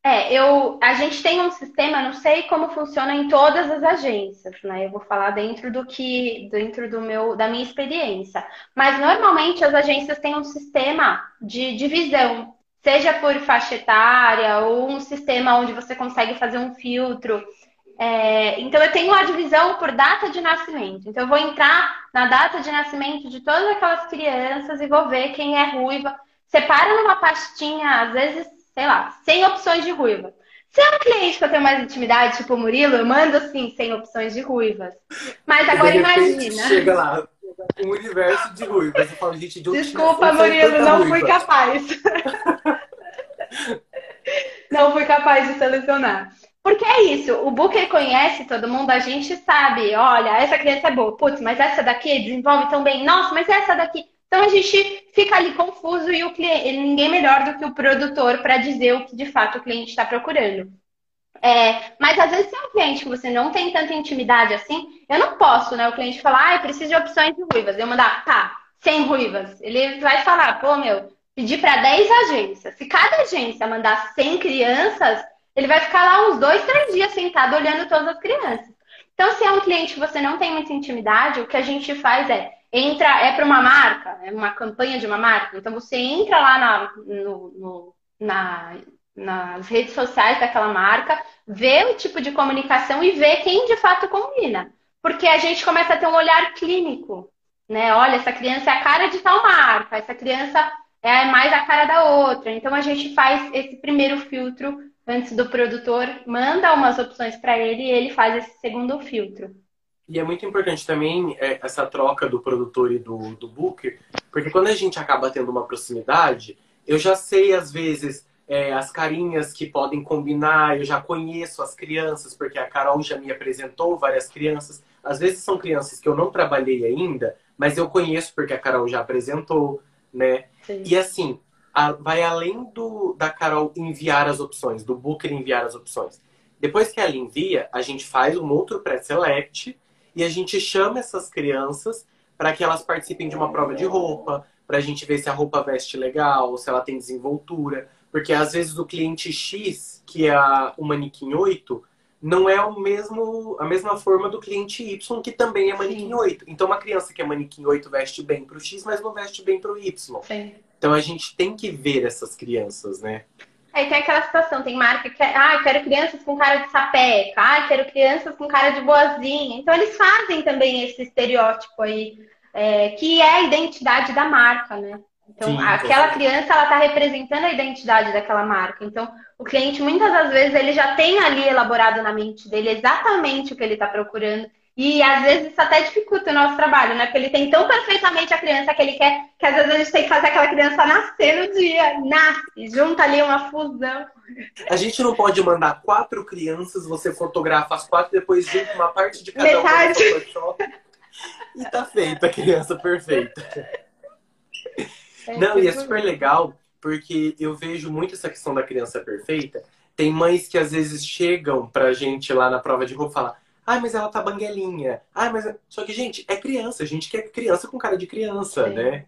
É, eu, a gente tem um sistema, não sei como funciona em todas as agências, né? Eu vou falar dentro do que, dentro do meu, da minha experiência. Mas normalmente as agências têm um sistema de divisão, seja por faixa etária ou um sistema onde você consegue fazer um filtro. É, então eu tenho a divisão por data de nascimento. Então eu vou entrar na data de nascimento de todas aquelas crianças e vou ver quem é ruiva. Separa numa pastinha, às vezes sei lá, 100 opções de ruiva. Se é um cliente que eu tenho mais intimidade, tipo o Murilo, eu mando sim 100 opções de ruivas. Mas agora imagina. Chega lá, um universo de ruivas. Eu falo, gente, de Desculpa, Murilo, não ruiva. fui capaz. não fui capaz de selecionar. Porque é isso, o Booker conhece todo mundo, a gente sabe, olha, essa criança é boa, putz, mas essa daqui desenvolve tão bem, nossa, mas essa daqui. Então a gente fica ali confuso e o cliente, ninguém melhor do que o produtor para dizer o que de fato o cliente está procurando. É, mas às vezes se é um cliente que você não tem tanta intimidade assim, eu não posso, né? O cliente falar, ah, eu preciso de opções de ruivas. Eu mandar, tá, sem ruivas. Ele vai falar, pô, meu, pedir para 10 agências. Se cada agência mandar 100 crianças, ele vai ficar lá uns dois, três dias sentado olhando todas as crianças. Então, se é um cliente que você não tem muita intimidade, o que a gente faz é entra, é para uma marca, é uma campanha de uma marca. Então você entra lá na, no, no, na, nas redes sociais daquela marca, vê o tipo de comunicação e vê quem de fato combina. Porque a gente começa a ter um olhar clínico, né? Olha, essa criança é a cara de tal marca, essa criança é mais a cara da outra. Então a gente faz esse primeiro filtro antes do produtor, manda umas opções para ele e ele faz esse segundo filtro. E é muito importante também é, essa troca do produtor e do, do booker, porque quando a gente acaba tendo uma proximidade, eu já sei, às vezes, é, as carinhas que podem combinar, eu já conheço as crianças, porque a Carol já me apresentou várias crianças. Às vezes são crianças que eu não trabalhei ainda, mas eu conheço porque a Carol já apresentou, né? Sim. E assim, a, vai além do da Carol enviar as opções, do Booker enviar as opções. Depois que ela envia, a gente faz um outro pré-select e a gente chama essas crianças para que elas participem de uma prova de roupa, para a gente ver se a roupa veste legal, se ela tem desenvoltura. Porque às vezes o cliente X, que é o manequim 8, não é o mesmo, a mesma forma do cliente Y, que também é manequim Sim. 8. Então, uma criança que é manequim 8 veste bem para o X, mas não veste bem para o Y. Sim. Então, a gente tem que ver essas crianças, né? Aí tem aquela situação, tem marca que ah, quero crianças com cara de sapeca, ah, quero crianças com cara de boazinha. Então eles fazem também esse estereótipo aí, é, que é a identidade da marca, né? Então Sim, aquela criança ela está representando a identidade daquela marca. Então o cliente muitas das vezes ele já tem ali elaborado na mente dele exatamente o que ele está procurando e às vezes isso até dificulta o nosso trabalho, né? Porque ele tem tão perfeitamente a criança que ele quer, que às vezes a gente tem que fazer aquela criança nascer no dia, nasce, junta ali uma fusão. A gente não pode mandar quatro crianças, você fotografa as quatro, depois junta uma parte de cada Metade. uma e tá feita a criança perfeita. É não, e é super legal, porque eu vejo muito essa questão da criança perfeita. Tem mães que às vezes chegam pra gente lá na prova de roupa e falam Ai, mas ela tá banguelinha. Ai, mas. Só que, gente, é criança. A gente quer criança com cara de criança, Sim. né?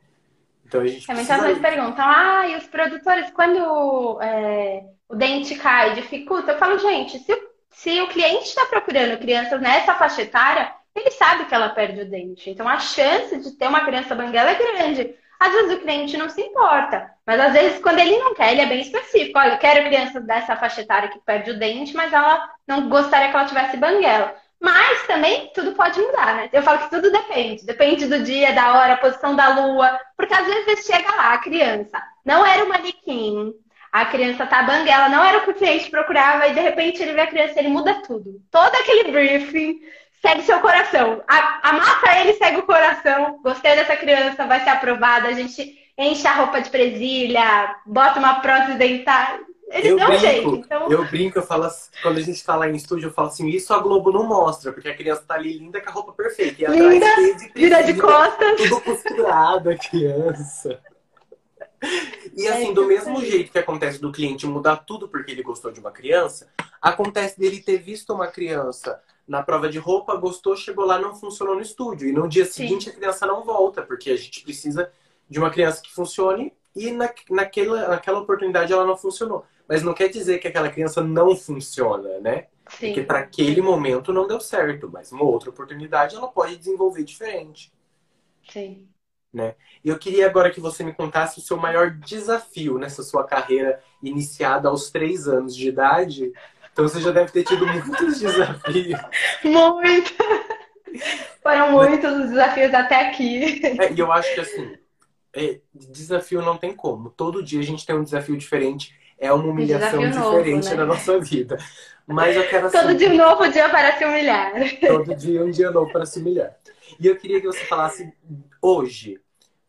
Então a gente. Também precisa... vezes perguntam, ah, e os produtores, quando é, o dente cai, dificulta? Eu falo, gente, se, se o cliente está procurando crianças nessa faixa etária, ele sabe que ela perde o dente. Então a chance de ter uma criança banguela é grande. Às vezes o cliente não se importa, mas às vezes quando ele não quer, ele é bem específico. Olha, eu quero criança dessa faixa etária que perde o dente, mas ela não gostaria que ela tivesse banguela. Mas também tudo pode mudar, né? Eu falo que tudo depende. Depende do dia, da hora, a posição da lua. Porque às vezes chega lá a criança, não era o manequim, a criança tá banguela, não era o que o cliente procurava, e de repente ele vê a criança, ele muda tudo. Todo aquele briefing segue seu coração. A, amassa ele, segue o coração. Gostei dessa criança, vai ser aprovada. A gente enche a roupa de presilha, bota uma prótese dentária. Eles eu dão brinco, jeito. Então... Eu brinco, eu falo assim, quando a gente tá lá em estúdio, eu falo assim, isso a Globo não mostra, porque a criança tá ali linda com a roupa perfeita. E linda, atrás, de vira de costas. Tudo costurado, a criança. E assim, é do mesmo jeito que acontece do cliente mudar tudo porque ele gostou de uma criança, acontece dele ter visto uma criança na prova de roupa, gostou, chegou lá, não funcionou no estúdio. E no dia seguinte Sim. a criança não volta, porque a gente precisa de uma criança que funcione e na, naquela, naquela oportunidade ela não funcionou. Mas não quer dizer que aquela criança não funciona, né? Sim. Porque para aquele momento não deu certo, mas uma outra oportunidade ela pode desenvolver diferente. Sim. Né? E eu queria agora que você me contasse o seu maior desafio nessa sua carreira iniciada aos três anos de idade então você já deve ter tido muitos desafios. Muito! Foram muitos os desafios até aqui. É, e eu acho que assim, é, desafio não tem como. Todo dia a gente tem um desafio diferente. É uma humilhação um diferente novo, né? na nossa vida. Mas eu quero assim, Todo dia um novo dia para se humilhar. Todo dia um dia novo para se humilhar. E eu queria que você falasse hoje,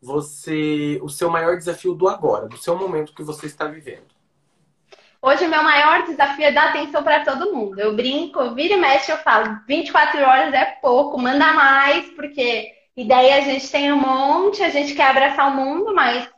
você, o seu maior desafio do agora, do seu momento que você está vivendo. Hoje, o meu maior desafio é dar atenção para todo mundo. Eu brinco, vira e mexe, eu falo, 24 horas é pouco, manda mais, porque ideia a gente tem um monte, a gente quer abraçar o mundo, mas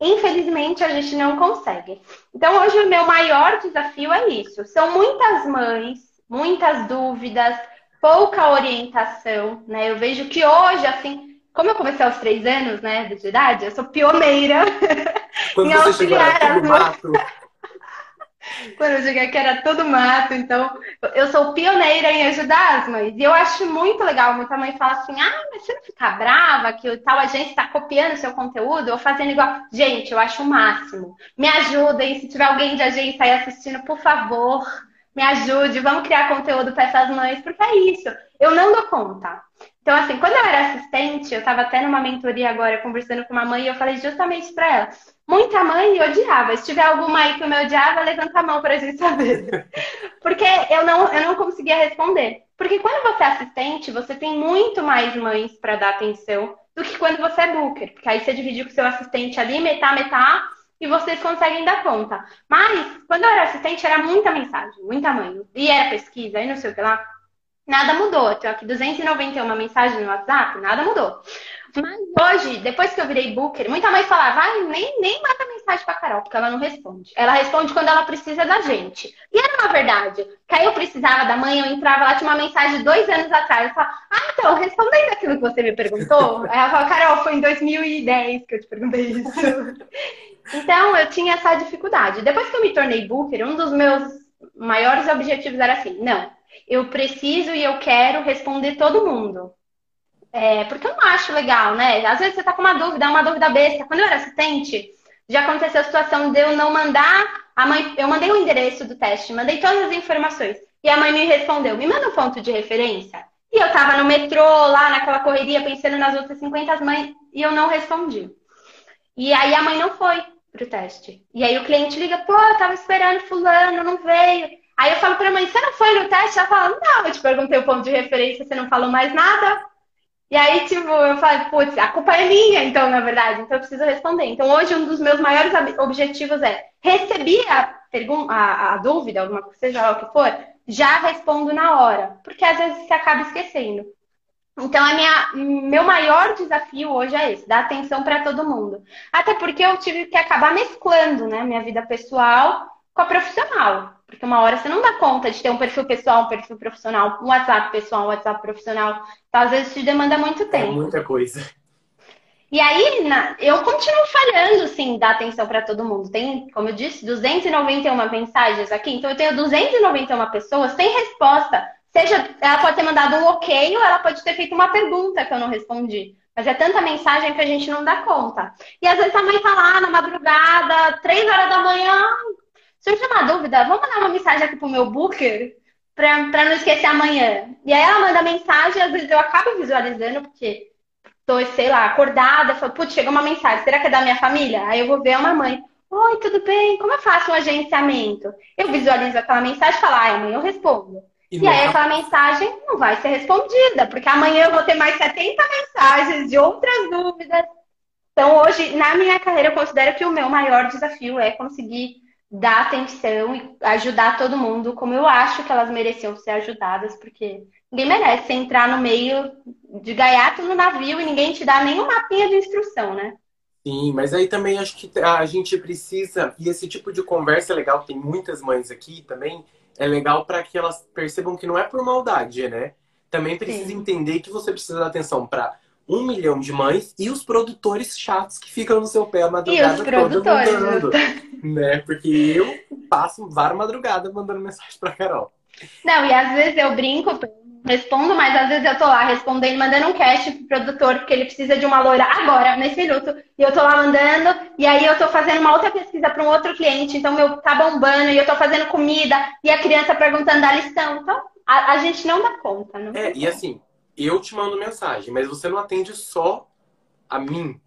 infelizmente a gente não consegue. Então, hoje, o meu maior desafio é isso. São muitas mães, muitas dúvidas, pouca orientação, né? Eu vejo que hoje, assim, como eu comecei aos três anos, né, de idade, eu sou pioneira Quando em auxiliar as mães. Quando eu cheguei que era tudo mato, então eu sou pioneira em ajudar as mães. E eu acho muito legal, muita mãe fala assim: ah, mas você não fica brava que o tal agência está copiando seu conteúdo ou fazendo igual. Gente, eu acho o máximo. Me ajudem, se tiver alguém de agência aí assistindo, por favor, me ajude, vamos criar conteúdo para essas mães, porque é isso. Eu não dou conta. Então, assim, quando eu era assistente, eu estava até numa mentoria agora conversando com uma mãe e eu falei justamente para ela Muita mãe odiava. Se tiver alguma aí que me odiava, levanta a mão pra gente saber. Porque eu não, eu não conseguia responder. Porque quando você é assistente, você tem muito mais mães para dar atenção do que quando você é booker. Porque aí você divide com seu assistente ali, metá, metá, e vocês conseguem dar conta. Mas, quando eu era assistente, era muita mensagem, muita mãe. E era pesquisa, e não sei o que lá. Nada mudou. Eu tenho aqui 291 mensagens no WhatsApp, nada mudou. Mas hoje, depois que eu virei booker, muita mãe falava, vai, nem, nem manda mensagem pra Carol, porque ela não responde. Ela responde quando ela precisa da gente. E era uma verdade. Que aí eu precisava da mãe, eu entrava lá, tinha uma mensagem de dois anos atrás. Eu falava, ah, então, respondendo aquilo que você me perguntou. aí ela falou, Carol, foi em 2010 que eu te perguntei isso. então, eu tinha essa dificuldade. Depois que eu me tornei booker, um dos meus maiores objetivos era assim, não, eu preciso e eu quero responder todo mundo. É, porque eu não acho legal, né? Às vezes você tá com uma dúvida, uma dúvida besta. Quando eu era assistente, já aconteceu a situação de eu não mandar a mãe. Eu mandei o endereço do teste, mandei todas as informações. E a mãe me respondeu: me manda um ponto de referência. E eu tava no metrô, lá naquela correria, pensando nas outras 50 mães, e eu não respondi. E aí a mãe não foi pro teste. E aí o cliente liga: pô, eu tava esperando Fulano, não veio. Aí eu falo pra mãe: você não foi no teste? Ela fala: não, eu te perguntei o ponto de referência, você não falou mais nada. E aí, tipo, eu falei, putz, a culpa é minha, então, na verdade, então eu preciso responder. Então, hoje, um dos meus maiores objetivos é receber a, a, a dúvida, alguma seja lá o que for, já respondo na hora, porque às vezes você acaba esquecendo. Então, a minha, meu maior desafio hoje é esse, dar atenção para todo mundo. Até porque eu tive que acabar mesclando, né, minha vida pessoal com a profissional. Porque uma hora você não dá conta de ter um perfil pessoal, um perfil profissional, um WhatsApp pessoal, um WhatsApp profissional. Então, às vezes, te demanda muito é tempo. É muita coisa. E aí, na, eu continuo falhando, sim, dar atenção para todo mundo. Tem, como eu disse, 291 mensagens aqui. Então, eu tenho 291 pessoas sem resposta. Seja, ela pode ter mandado um ok ou ela pode ter feito uma pergunta que eu não respondi. Mas é tanta mensagem que a gente não dá conta. E às vezes a mãe tá lá na madrugada, três horas da manhã, surge uma dúvida, vamos mandar uma mensagem aqui pro meu booker para não esquecer amanhã. E aí ela manda mensagem, às vezes eu acabo visualizando, porque tô, sei lá, acordada, falo, putz, chegou uma mensagem, será que é da minha família? Aí eu vou ver a mamãe. Oi, tudo bem? Como eu faço um agenciamento? Eu visualizo aquela mensagem e falo, ai, amanhã eu respondo. E, e aí aquela mensagem não vai ser respondida, porque amanhã eu vou ter mais 70 mensagens de outras dúvidas. Então, hoje, na minha carreira, eu considero que o meu maior desafio é conseguir dar atenção e ajudar todo mundo, como eu acho que elas mereciam ser ajudadas, porque ninguém merece entrar no meio de gaiato no navio e ninguém te dá nenhum mapinha de instrução, né? Sim, mas aí também acho que a gente precisa, e esse tipo de conversa é legal, tem muitas mães aqui também, é legal para que elas percebam que não é por maldade, né? Também precisa Sim. entender que você precisa dar atenção para um milhão de mães e os produtores chatos que ficam no seu pé a madrugada toda mandando, né? Porque eu passo várias madrugadas mandando mensagem pra Carol. Não, e às vezes eu brinco, respondo, mas às vezes eu tô lá respondendo, mandando um cash pro produtor, porque ele precisa de uma loira agora, nesse minuto, e eu tô lá mandando, e aí eu tô fazendo uma outra pesquisa para um outro cliente, então meu tá bombando, e eu tô fazendo comida, e a criança perguntando da lição. Então, a, a gente não dá conta, não É, e assim, eu te mando mensagem, mas você não atende só a mim.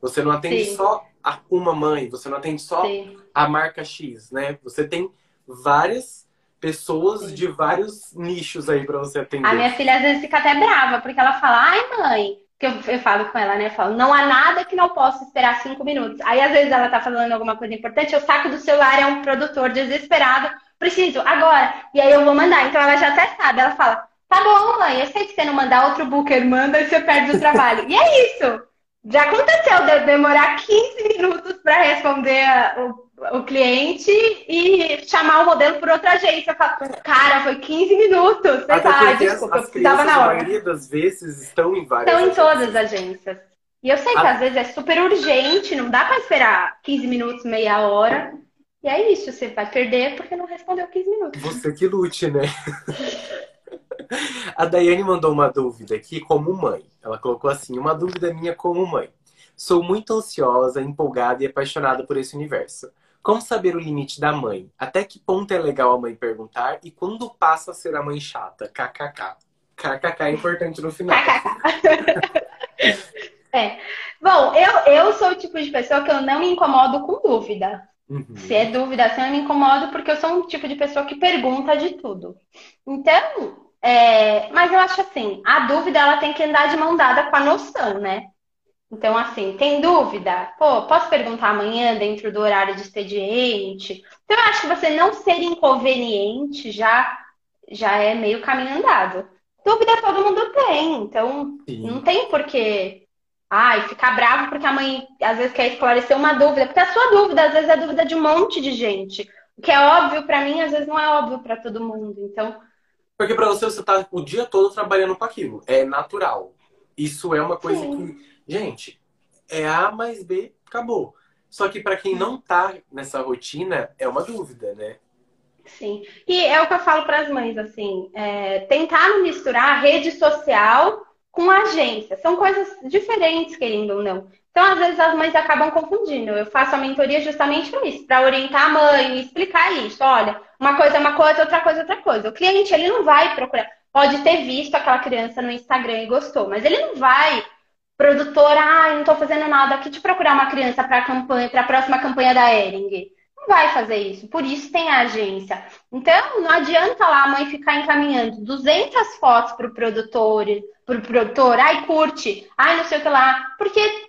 Você não atende Sim. só a uma mãe, você não atende só Sim. a marca X, né? Você tem várias pessoas Sim. de vários nichos aí para você atender. A minha filha às vezes fica até brava, porque ela fala, ai mãe, que eu, eu falo com ela, né? Eu falo, não há nada que não possa esperar cinco minutos. Aí às vezes ela tá falando alguma coisa importante, eu saco do celular, é um produtor desesperado, preciso, agora. E aí eu vou mandar. Então ela já até sabe, ela fala, tá bom, mãe, eu sei que você não mandar outro booker, manda e você perde o trabalho. e é isso. Já aconteceu de demorar 15 minutos para responder o o cliente e chamar o modelo por outra agência. Eu falo, cara, foi 15 minutos. Você fala, ah, desculpa, as, as eu precisava na hora. A maioria das vezes estão em várias Estão em todas as agências. E eu sei que ah. às vezes é super urgente, não dá para esperar 15 minutos, meia hora. E é isso, você vai perder porque não respondeu 15 minutos. Você que lute, né? A Daiane mandou uma dúvida aqui como mãe. Ela colocou assim: uma dúvida minha como mãe. Sou muito ansiosa, empolgada e apaixonada por esse universo. Como saber o limite da mãe? Até que ponto é legal a mãe perguntar e quando passa a ser a mãe chata? KKK. KKK é importante no final. é. Bom, eu, eu sou o tipo de pessoa que eu não me incomodo com dúvida. Uhum. Se é dúvida, assim, eu me incomodo porque eu sou um tipo de pessoa que pergunta de tudo. Então, é... mas eu acho assim, a dúvida ela tem que andar de mão dada com a noção, né? Então, assim, tem dúvida? Pô, posso perguntar amanhã dentro do horário de expediente? Então, eu acho que você não ser inconveniente já, já é meio caminho andado. Dúvida todo mundo tem, então Sim. não tem porquê. Ai, ficar bravo porque a mãe às vezes quer esclarecer uma dúvida, porque a sua dúvida às vezes é dúvida de um monte de gente. O que é óbvio para mim, às vezes não é óbvio para todo mundo. Então, porque para você você tá o dia todo trabalhando com aquilo, é natural. Isso é uma coisa Sim. que Gente, é A mais B, acabou. Só que para quem não tá nessa rotina, é uma dúvida, né? Sim. E é o que eu falo para as mães, assim, é, tentar não misturar rede social com agência. São coisas diferentes, querendo ou não. Então, às vezes, as mães acabam confundindo. Eu faço a mentoria justamente para isso, para orientar a mãe explicar isso. Olha, uma coisa é uma coisa, outra coisa é outra coisa. O cliente, ele não vai procurar. Pode ter visto aquela criança no Instagram e gostou, mas ele não vai produtora, ah, não estou fazendo nada aqui de procurar uma criança para a campanha, para a próxima campanha da Ering. Não vai fazer isso, por isso tem a agência. Então, não adianta lá a mãe ficar encaminhando 200 fotos para o produtor, para o produtor, ai, curte, ai, não sei o que lá, porque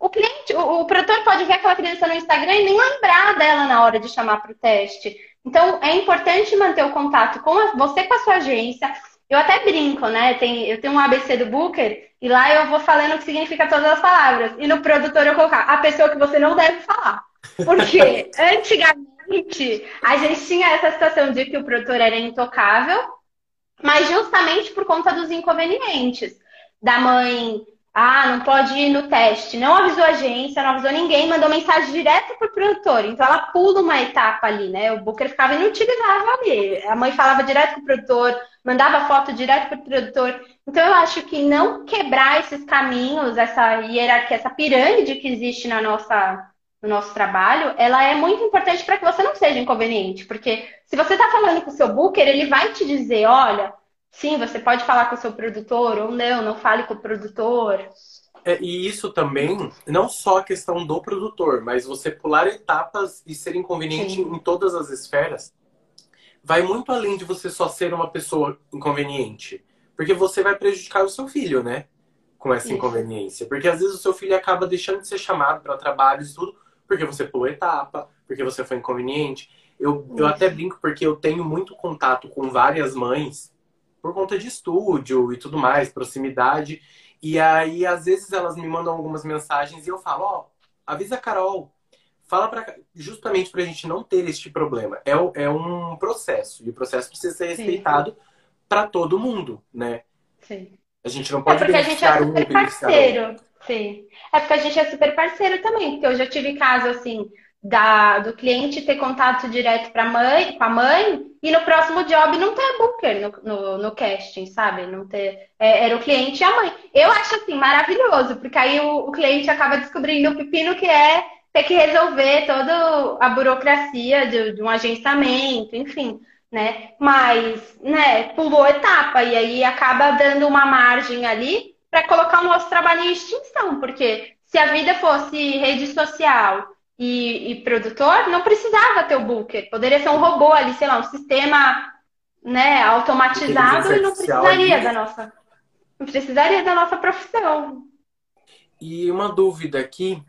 o cliente, o, o produtor pode ver aquela criança no Instagram e nem lembrar dela na hora de chamar para o teste. Então, é importante manter o contato com a, você com a sua agência, eu até brinco, né? Tem, eu tenho um ABC do Booker e lá eu vou falando o que significa todas as palavras. E no produtor eu colocar a pessoa que você não deve falar. Porque antigamente a gente tinha essa situação de que o produtor era intocável, mas justamente por conta dos inconvenientes. Da mãe ah, não pode ir no teste. Não avisou a agência, não avisou ninguém, mandou mensagem direto pro produtor. Então ela pula uma etapa ali, né? O Booker ficava inutilizável ali. A mãe falava direto pro produtor, mandava foto direto pro produtor. Então eu acho que não quebrar esses caminhos, essa hierarquia, essa pirâmide que existe na nossa no nosso trabalho, ela é muito importante para que você não seja inconveniente, porque se você está falando com o seu booker, ele vai te dizer, olha, Sim, você pode falar com o seu produtor ou não, não fale com o produtor. É, e isso também, não só a questão do produtor, mas você pular etapas e ser inconveniente Sim. em todas as esferas, vai muito além de você só ser uma pessoa inconveniente. Porque você vai prejudicar o seu filho, né? Com essa isso. inconveniência. Porque às vezes o seu filho acaba deixando de ser chamado para trabalhos e tudo, porque você pulou etapa, porque você foi inconveniente. Eu, eu até brinco porque eu tenho muito contato com várias mães por conta de estúdio e tudo mais, proximidade. E aí, às vezes, elas me mandam algumas mensagens e eu falo, ó, oh, avisa a Carol, fala para justamente para a gente não ter este problema. É, é um processo e o processo precisa ser respeitado para todo mundo, né? Sim. A gente não pode é porque a gente é super um, parceiro. Sim. É porque a gente é super parceiro também, porque eu já tive caso assim da, do cliente ter contato direto para mãe, com a mãe, e no próximo job não ter booker no, no, no casting, sabe? Não ter. É, era o cliente e a mãe. Eu acho assim maravilhoso, porque aí o, o cliente acaba descobrindo o pepino que é ter que resolver toda a burocracia de, de um agenciamento, enfim. Né? Mas, né, pulou etapa e aí acaba dando uma margem ali para colocar o nosso trabalho em extinção, porque se a vida fosse rede social e, e, produtor, não precisava ter o Booker. Poderia ser um robô ali, sei lá, um sistema né, automatizado e não precisaria da nossa. Não precisaria da nossa profissão. E uma dúvida aqui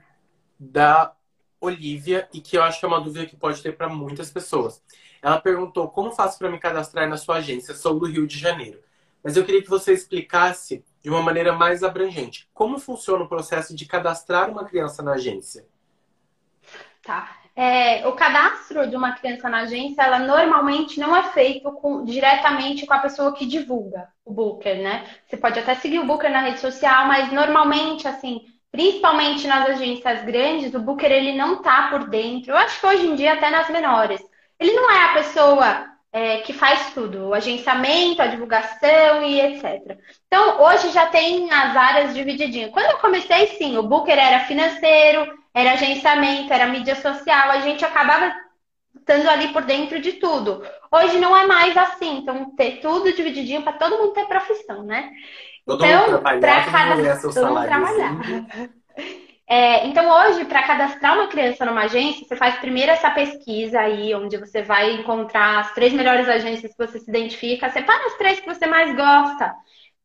da Olivia, e que eu acho que é uma dúvida que pode ter para muitas pessoas. Ela perguntou como faço para me cadastrar na sua agência? Sou do Rio de Janeiro. Mas eu queria que você explicasse de uma maneira mais abrangente como funciona o processo de cadastrar uma criança na agência. Tá. É, o cadastro de uma criança na agência, ela normalmente não é feito com, diretamente com a pessoa que divulga o Booker, né? Você pode até seguir o Booker na rede social, mas normalmente, assim, principalmente nas agências grandes, o Booker ele não tá por dentro. Eu acho que hoje em dia até nas menores. Ele não é a pessoa é, que faz tudo, o agenciamento, a divulgação e etc. Então, hoje já tem as áreas divididinhas. Quando eu comecei, sim, o Booker era financeiro, era agenciamento, era mídia social, a gente acabava estando ali por dentro de tudo. Hoje não é mais assim, então ter tudo divididinho para todo mundo ter profissão, né? Todo então, para cada todo mundo trabalhar. É, então, hoje, para cadastrar uma criança numa agência, você faz primeiro essa pesquisa aí, onde você vai encontrar as três melhores agências que você se identifica, separa as três que você mais gosta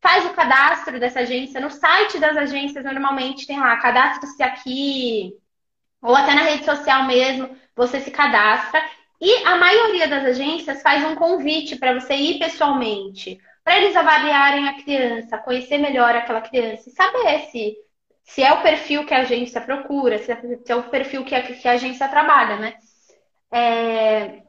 faz o cadastro dessa agência. No site das agências, normalmente tem lá, cadastre-se aqui, ou até na rede social mesmo, você se cadastra. E a maioria das agências faz um convite para você ir pessoalmente, para eles avaliarem a criança, conhecer melhor aquela criança e saber se, se é o perfil que a agência procura, se é, se é o perfil que a, que a agência trabalha, né? É,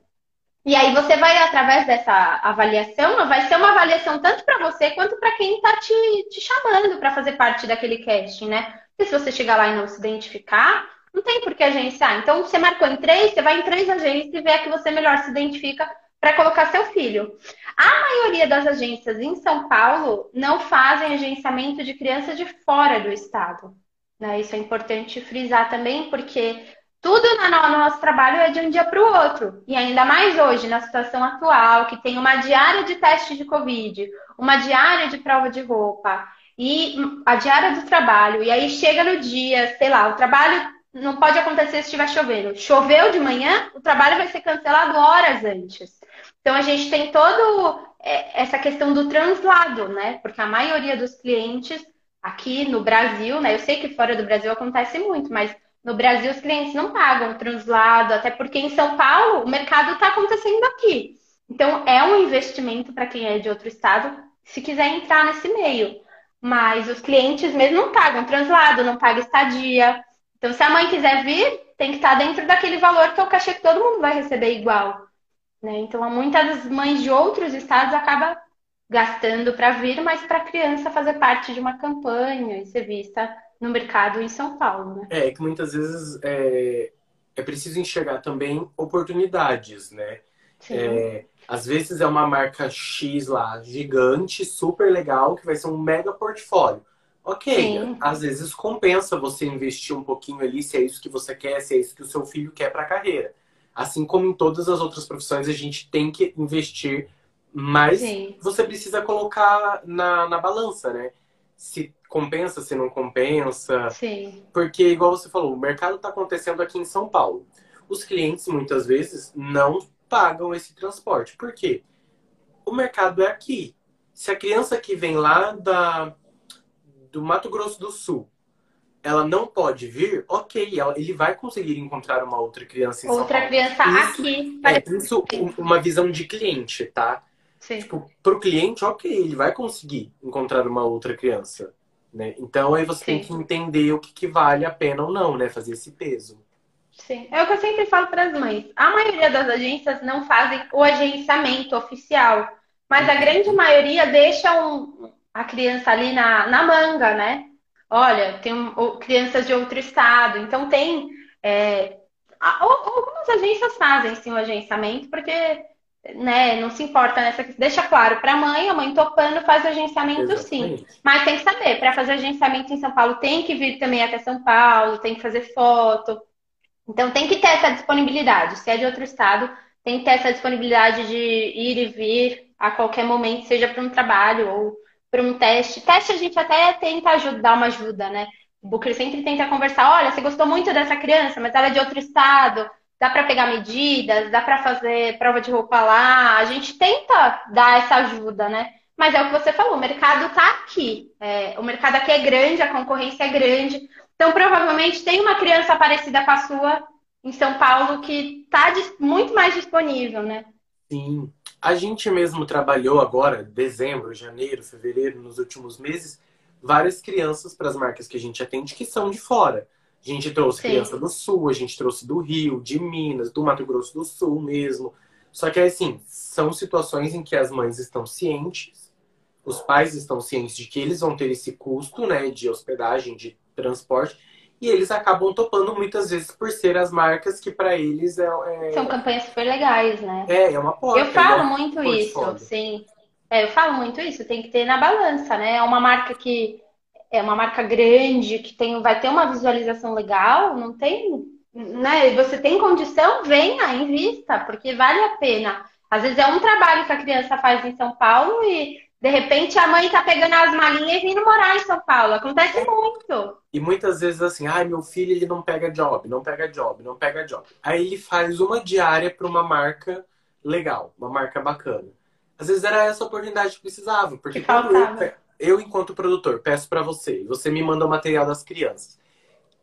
e aí você vai, através dessa avaliação, vai ser uma avaliação tanto para você quanto para quem está te, te chamando para fazer parte daquele casting, né? Porque se você chegar lá e não se identificar, não tem por que agenciar. Então, você marcou em três, você vai em três agências e vê a que você melhor se identifica para colocar seu filho. A maioria das agências em São Paulo não fazem agenciamento de crianças de fora do estado. Né? Isso é importante frisar também, porque tudo no nosso trabalho é de um dia para o outro. E ainda mais hoje, na situação atual, que tem uma diária de teste de Covid, uma diária de prova de roupa e a diária do trabalho. E aí chega no dia, sei lá, o trabalho não pode acontecer se estiver chovendo. Choveu de manhã, o trabalho vai ser cancelado horas antes. Então a gente tem todo é, essa questão do translado, né? Porque a maioria dos clientes aqui no Brasil, né? Eu sei que fora do Brasil acontece muito, mas no Brasil, os clientes não pagam translado, até porque em São Paulo o mercado está acontecendo aqui. Então, é um investimento para quem é de outro estado, se quiser entrar nesse meio. Mas os clientes mesmo não pagam translado, não pagam estadia. Então, se a mãe quiser vir, tem que estar tá dentro daquele valor que é o cachê que todo mundo vai receber igual. Né? Então, muitas mães de outros estados acabam gastando para vir, mas para a criança fazer parte de uma campanha e ser vista no mercado em São Paulo, né? É, que muitas vezes é, é preciso enxergar também oportunidades, né? É, às vezes é uma marca X lá, gigante, super legal, que vai ser um mega portfólio. Ok, Sim. às vezes compensa você investir um pouquinho ali, se é isso que você quer, se é isso que o seu filho quer para a carreira. Assim como em todas as outras profissões, a gente tem que investir, mas Sim. você precisa colocar na, na balança, né? Se compensa, se não compensa. Sim. Porque, igual você falou, o mercado está acontecendo aqui em São Paulo. Os clientes, muitas vezes, não pagam esse transporte. Por quê? O mercado é aqui. Se a criança que vem lá da, do Mato Grosso do Sul, ela não pode vir, ok, ele vai conseguir encontrar uma outra criança em outra São Paulo. Outra criança isso, aqui. É, isso uma visão de cliente, tá? Sim. Tipo, pro cliente, ok, ele vai conseguir encontrar uma outra criança. Né? Então aí você Sim. tem que entender o que, que vale a pena ou não, né? Fazer esse peso. Sim, é o que eu sempre falo para as mães. A maioria das agências não fazem o agenciamento oficial, mas a grande maioria deixa um, a criança ali na, na manga, né? Olha, tem um, crianças de outro estado, então tem. É, algumas agências fazem sim o agenciamento, porque né, não se importa nessa deixa claro para a mãe, a mãe topando faz o agenciamento Exatamente. sim. Mas tem que saber, para fazer agenciamento em São Paulo tem que vir também até São Paulo, tem que fazer foto. Então tem que ter essa disponibilidade. Se é de outro estado, tem que ter essa disponibilidade de ir e vir a qualquer momento, seja para um trabalho ou para um teste. Teste a gente até tenta ajudar, dar uma ajuda, né? O Booker sempre tenta conversar. Olha, você gostou muito dessa criança, mas ela é de outro estado dá para pegar medidas, dá para fazer prova de roupa lá. A gente tenta dar essa ajuda, né? Mas é o que você falou, o mercado está aqui. É, o mercado aqui é grande, a concorrência é grande. Então, provavelmente, tem uma criança parecida com a sua em São Paulo que está muito mais disponível, né? Sim. A gente mesmo trabalhou agora, dezembro, janeiro, fevereiro, nos últimos meses, várias crianças para as marcas que a gente atende que são de fora. A gente trouxe Sim. criança do Sul, a gente trouxe do Rio, de Minas, do Mato Grosso do Sul mesmo. Só que, assim, são situações em que as mães estão cientes, os pais estão cientes de que eles vão ter esse custo, né, de hospedagem, de transporte, e eles acabam topando muitas vezes por ser as marcas que para eles é, é, São campanhas super legais, né? É, é uma porta. Eu falo é muito isso, sim. É, eu falo muito isso, tem que ter na balança, né? É uma marca que é uma marca grande, que tem, vai ter uma visualização legal, não tem, né? Você tem condição, venha, invista, porque vale a pena. Às vezes é um trabalho que a criança faz em São Paulo e de repente a mãe tá pegando as malinhas e vindo morar em São Paulo. Acontece muito. E muitas vezes assim, ai, meu filho ele não pega job, não pega job, não pega job. Aí ele faz uma diária para uma marca legal, uma marca bacana. Às vezes era essa oportunidade que precisava, porque que quando eu, eu, enquanto produtor, peço para você, você me manda o material das crianças,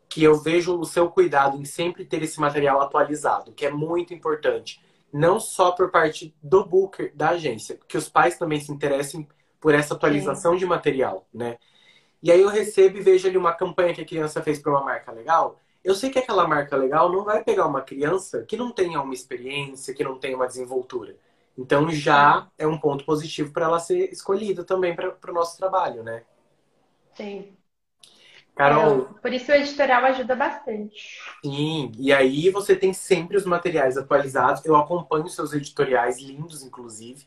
que eu vejo o seu cuidado em sempre ter esse material atualizado, que é muito importante. Não só por parte do booker, da agência, que os pais também se interessem por essa atualização Sim. de material, né? E aí eu recebo e vejo ali uma campanha que a criança fez para uma marca legal. Eu sei que aquela marca legal não vai pegar uma criança que não tenha uma experiência, que não tenha uma desenvoltura. Então já é um ponto positivo para ela ser escolhida também para o nosso trabalho, né? Sim. Carol. É, por isso o editorial ajuda bastante. Sim, e aí você tem sempre os materiais atualizados. Eu acompanho seus editoriais, lindos, inclusive.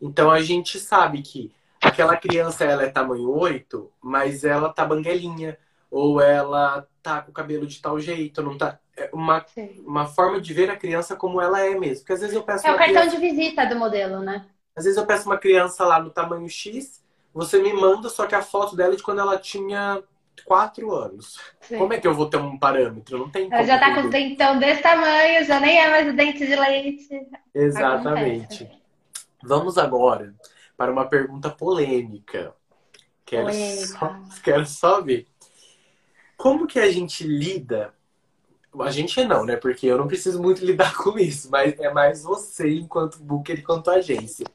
Então a gente sabe que aquela criança ela é tamanho 8, mas ela tá banguelinha. Ou ela tá com o cabelo de tal jeito, não tá. É uma, uma forma de ver a criança como ela é mesmo. Porque às vezes eu peço. É o cartão criança... de visita do modelo, né? Às vezes eu peço uma criança lá no tamanho X, você me manda, só que a foto dela é de quando ela tinha quatro anos. Sim. Como é que eu vou ter um parâmetro? Não tem Ela já tá com os dentão desse tamanho, já nem é mais o dente de leite. Exatamente. Acontece. Vamos agora para uma pergunta polêmica. Quero, polêmica. Só, quero só ver. Como que a gente lida a gente não, né? Porque eu não preciso muito lidar com isso, mas é mais você enquanto booker e quanto agência.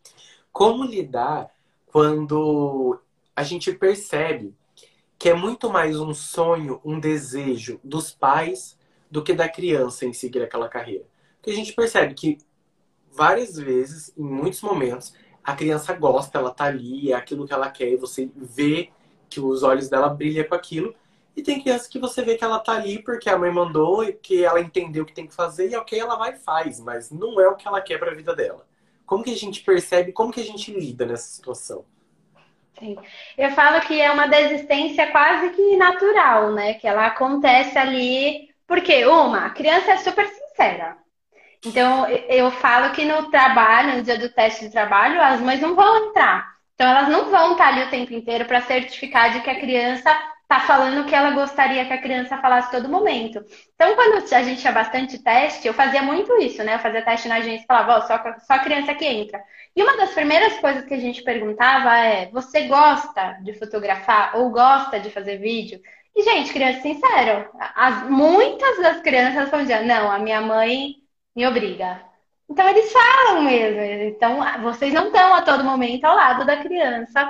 Como lidar quando a gente percebe que é muito mais um sonho, um desejo dos pais do que da criança em seguir aquela carreira? Porque a gente percebe que várias vezes, em muitos momentos, a criança gosta, ela tá ali, é aquilo que ela quer, e você vê que os olhos dela brilham com aquilo, e tem criança que você vê que ela tá ali porque a mãe mandou e que ela entendeu o que tem que fazer e ok, ela vai e faz, mas não é o que ela quer para a vida dela. Como que a gente percebe, como que a gente lida nessa situação? Sim. Eu falo que é uma desistência quase que natural, né? Que ela acontece ali. Porque, uma, a criança é super sincera. Então, eu falo que no trabalho, no dia do teste de trabalho, as mães não vão entrar. Então, elas não vão estar ali o tempo inteiro para certificar de que a criança tá falando que ela gostaria que a criança falasse todo momento. Então, quando a gente tinha bastante teste, eu fazia muito isso, né? Eu fazia teste na agência e falava, ó, só, só a criança que entra. E uma das primeiras coisas que a gente perguntava é: você gosta de fotografar ou gosta de fazer vídeo? E, gente, criança sincero, as, muitas das crianças respondiam, não, a minha mãe me obriga. Então eles falam mesmo. Então, vocês não estão a todo momento ao lado da criança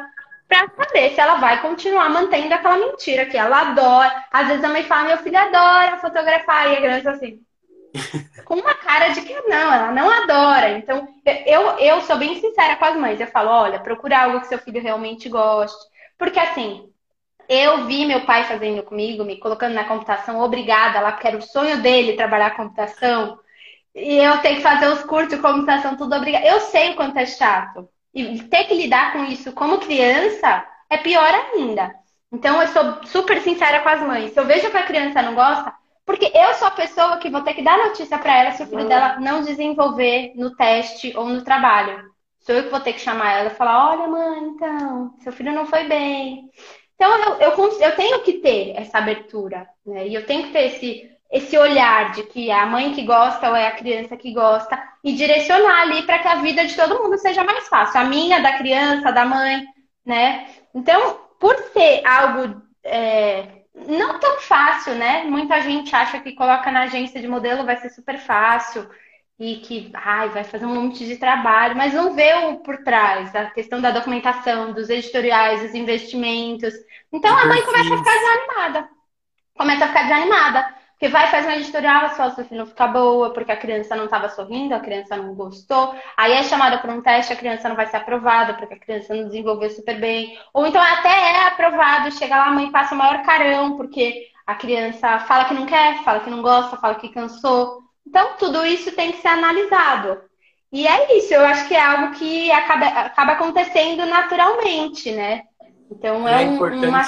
para saber se ela vai continuar mantendo aquela mentira que ela adora. Às vezes a mãe fala, meu filho adora fotografar, e a criança assim, com uma cara de que não, ela não adora. Então, eu, eu sou bem sincera com as mães. Eu falo, olha, procura algo que seu filho realmente goste. Porque assim, eu vi meu pai fazendo comigo, me colocando na computação, obrigada lá, porque era o sonho dele trabalhar computação. E eu tenho que fazer os cursos de computação, tudo obrigada. Eu sei o quanto é chato. E ter que lidar com isso como criança é pior ainda. Então, eu sou super sincera com as mães. Se eu vejo que a criança não gosta, porque eu sou a pessoa que vou ter que dar notícia para ela se o filho dela não desenvolver no teste ou no trabalho. Sou eu que vou ter que chamar ela e falar: olha, mãe, então, seu filho não foi bem. Então, eu, eu, eu tenho que ter essa abertura, né? E eu tenho que ter esse, esse olhar de que é a mãe que gosta ou é a criança que gosta e direcionar ali para que a vida de todo mundo seja mais fácil. A minha, da criança, da mãe, né? Então, por ser algo é, não tão fácil, né? Muita gente acha que coloca na agência de modelo vai ser super fácil e que ai, vai fazer um monte de trabalho, mas não vê o por trás, a questão da documentação, dos editoriais, dos investimentos. Então a mãe começa a ficar desanimada. Começa a ficar desanimada. Porque vai fazer um editorial, a sua filha não fica boa, porque a criança não estava sorrindo, a criança não gostou. Aí é chamada para um teste, a criança não vai ser aprovada, porque a criança não desenvolveu super bem. Ou então até é aprovado, chega lá, a mãe passa o maior carão, porque a criança fala que não quer, fala que não gosta, fala que cansou. Então, tudo isso tem que ser analisado. E é isso, eu acho que é algo que acaba, acaba acontecendo naturalmente, né? Então, é, é um, uma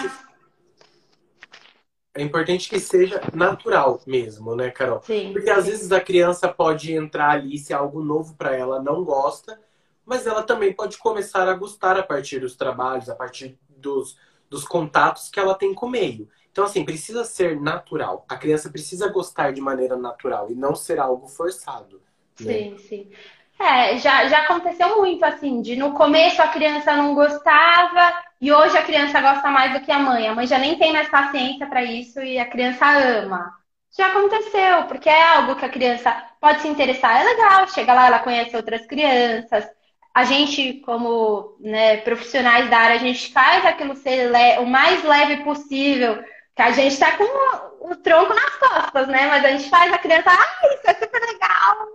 é importante que seja natural mesmo, né, Carol? Sim. Porque às vezes a criança pode entrar ali se algo novo para ela não gosta, mas ela também pode começar a gostar a partir dos trabalhos, a partir dos, dos contatos que ela tem com o meio. Então, assim, precisa ser natural. A criança precisa gostar de maneira natural e não ser algo forçado. Né? Sim, sim. É, já, já aconteceu muito, assim, de no começo a criança não gostava e hoje a criança gosta mais do que a mãe. A mãe já nem tem mais paciência para isso e a criança ama. Já aconteceu, porque é algo que a criança pode se interessar. É legal, chega lá, ela conhece outras crianças. A gente, como né, profissionais da área, a gente faz aquilo ser o mais leve possível. Que a gente está com o tronco nas costas, né? Mas a gente faz a criança, ah, isso é super legal.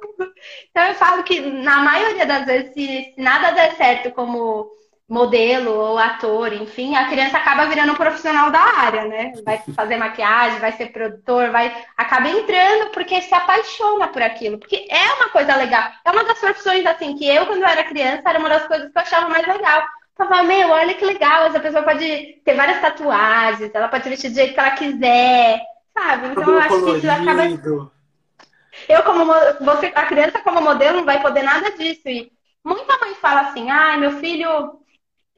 Então eu falo que na maioria das vezes, se, se nada der certo como modelo ou ator, enfim, a criança acaba virando um profissional da área, né? Vai fazer maquiagem, vai ser produtor, vai acaba entrando porque se apaixona por aquilo, porque é uma coisa legal. É uma das profissões assim que eu quando eu era criança era uma das coisas que eu achava mais legal. Eu falava, meu, olha que legal, essa pessoa pode ter várias tatuagens, ela pode vestir do jeito que ela quiser, sabe? Então eu acho que isso acaba eu como você a criança como modelo não vai poder nada disso e muita mãe fala assim: "Ai, ah, meu filho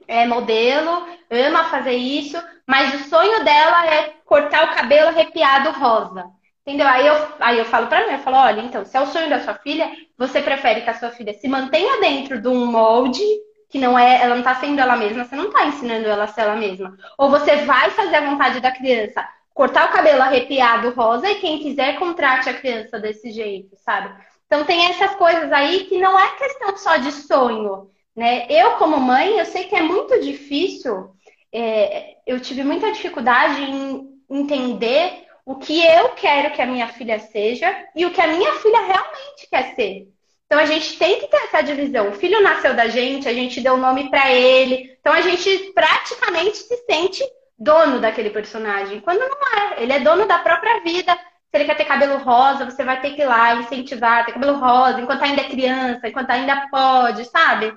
é modelo, ama fazer isso, mas o sonho dela é cortar o cabelo arrepiado rosa. Entendeu? Aí eu, aí eu falo pra mim, eu falo, olha, então, se é o sonho da sua filha, você prefere que a sua filha se mantenha dentro de um molde que não é, ela não tá sendo ela mesma, você não tá ensinando ela a ser ela mesma. Ou você vai fazer a vontade da criança, cortar o cabelo arrepiado rosa e quem quiser contrate a criança desse jeito, sabe? Então tem essas coisas aí que não é questão só de sonho. Né? Eu, como mãe, eu sei que é muito difícil, é, eu tive muita dificuldade em entender o que eu quero que a minha filha seja e o que a minha filha realmente quer ser. Então a gente tem que ter essa divisão. O filho nasceu da gente, a gente deu nome para ele, então a gente praticamente se sente dono daquele personagem, quando não é. Ele é dono da própria vida. Se ele quer ter cabelo rosa, você vai ter que ir lá incentivar, ter cabelo rosa, enquanto ainda é criança, enquanto ainda pode, sabe?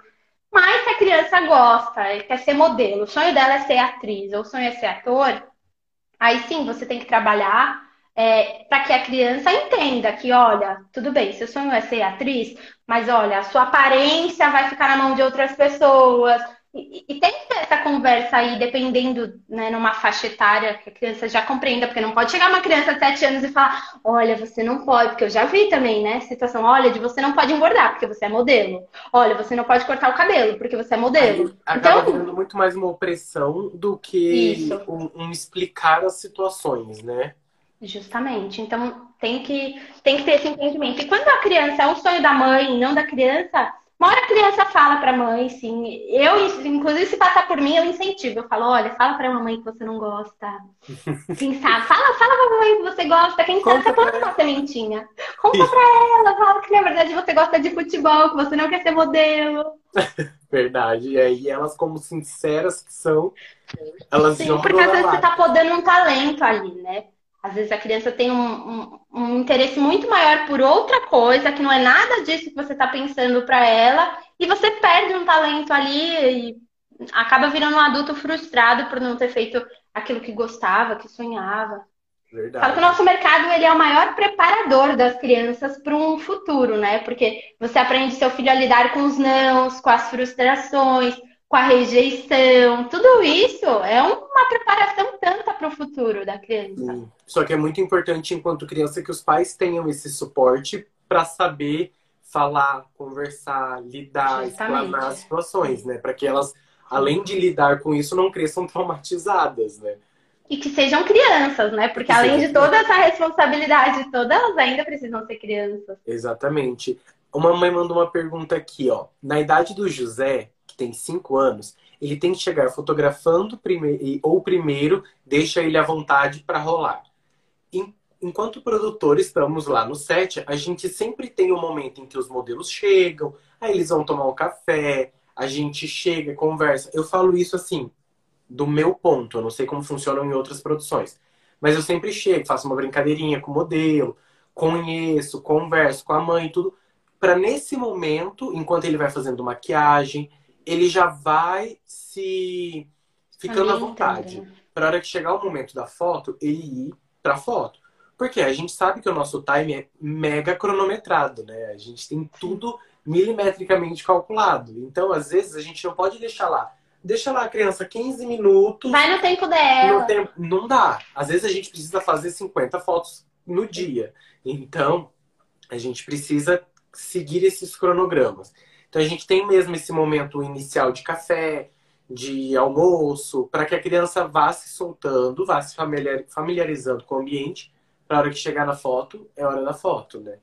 Mas se a criança gosta quer ser modelo, o sonho dela é ser atriz ou o sonho é ser ator, aí sim você tem que trabalhar é, para que a criança entenda que, olha, tudo bem, seu sonho é ser atriz, mas olha, a sua aparência vai ficar na mão de outras pessoas, e, e, tem que ter essa conversa aí, dependendo, né, numa faixa etária que a criança já compreenda, porque não pode chegar uma criança de 7 anos e falar, olha, você não pode, porque eu já vi também, né, situação, olha, de você não pode engordar, porque você é modelo. Olha, você não pode cortar o cabelo, porque você é modelo. Aí, acaba então, virando muito mais uma opressão do que um, um explicar as situações, né? Justamente. Então tem que, tem que ter esse entendimento. E quando a criança é um sonho da mãe, não da criança, Uma hora a criança fala pra mãe, sim. Eu, inclusive, se passar por mim, eu incentivo. Eu falo, olha, fala pra mamãe que você não gosta. Quem sabe? Fala, fala pra mamãe que você gosta. Quem sabe você planta uma sementinha. Conta pra ela, fala que na verdade você gosta de futebol, que você não quer ser modelo. Verdade. E aí elas, como sinceras que são, elas Sim, porque às vezes você tá podendo um talento ali, né? Às vezes a criança tem um, um, um, interesse muito maior por outra coisa, que não é nada disso que você está pensando para ela, e você perde um talento ali e acaba virando um adulto frustrado por não ter feito aquilo que gostava, que sonhava. Verdade. Falo que o nosso mercado ele é o maior preparador das crianças para um futuro, né? Porque você aprende seu filho a lidar com os nãos, com as frustrações, com a rejeição, tudo isso é uma preparação tanta para o futuro da criança. Sim. Só que é muito importante, enquanto criança, que os pais tenham esse suporte para saber falar, conversar, lidar, explanar as situações, né? Para que elas, além de lidar com isso, não cresçam traumatizadas, né? E que sejam crianças, né? Porque além de toda essa responsabilidade toda, elas ainda precisam ser crianças. Exatamente. Uma mãe mandou uma pergunta aqui, ó. Na idade do José, tem cinco anos, ele tem que chegar fotografando primeiro, ou primeiro deixa ele à vontade para rolar. Enquanto produtor, estamos lá no set, a gente sempre tem um momento em que os modelos chegam, aí eles vão tomar um café, a gente chega, conversa. Eu falo isso assim, do meu ponto, eu não sei como funcionam em outras produções. Mas eu sempre chego, faço uma brincadeirinha com o modelo, conheço, converso com a mãe, tudo, para nesse momento, enquanto ele vai fazendo maquiagem, ele já vai se ficando à vontade. Né? Para hora que chegar o momento da foto, ele ir para foto. Porque a gente sabe que o nosso time é mega cronometrado, né? A gente tem tudo milimetricamente calculado. Então, às vezes, a gente não pode deixar lá. Deixa lá a criança 15 minutos. Vai no tempo dela. No tempo... Não dá. Às vezes a gente precisa fazer 50 fotos no dia. Então, a gente precisa seguir esses cronogramas. Então a gente tem mesmo esse momento inicial de café, de almoço, para que a criança vá se soltando, vá se familiarizando com o ambiente, para hora que chegar na foto, é hora da foto, né?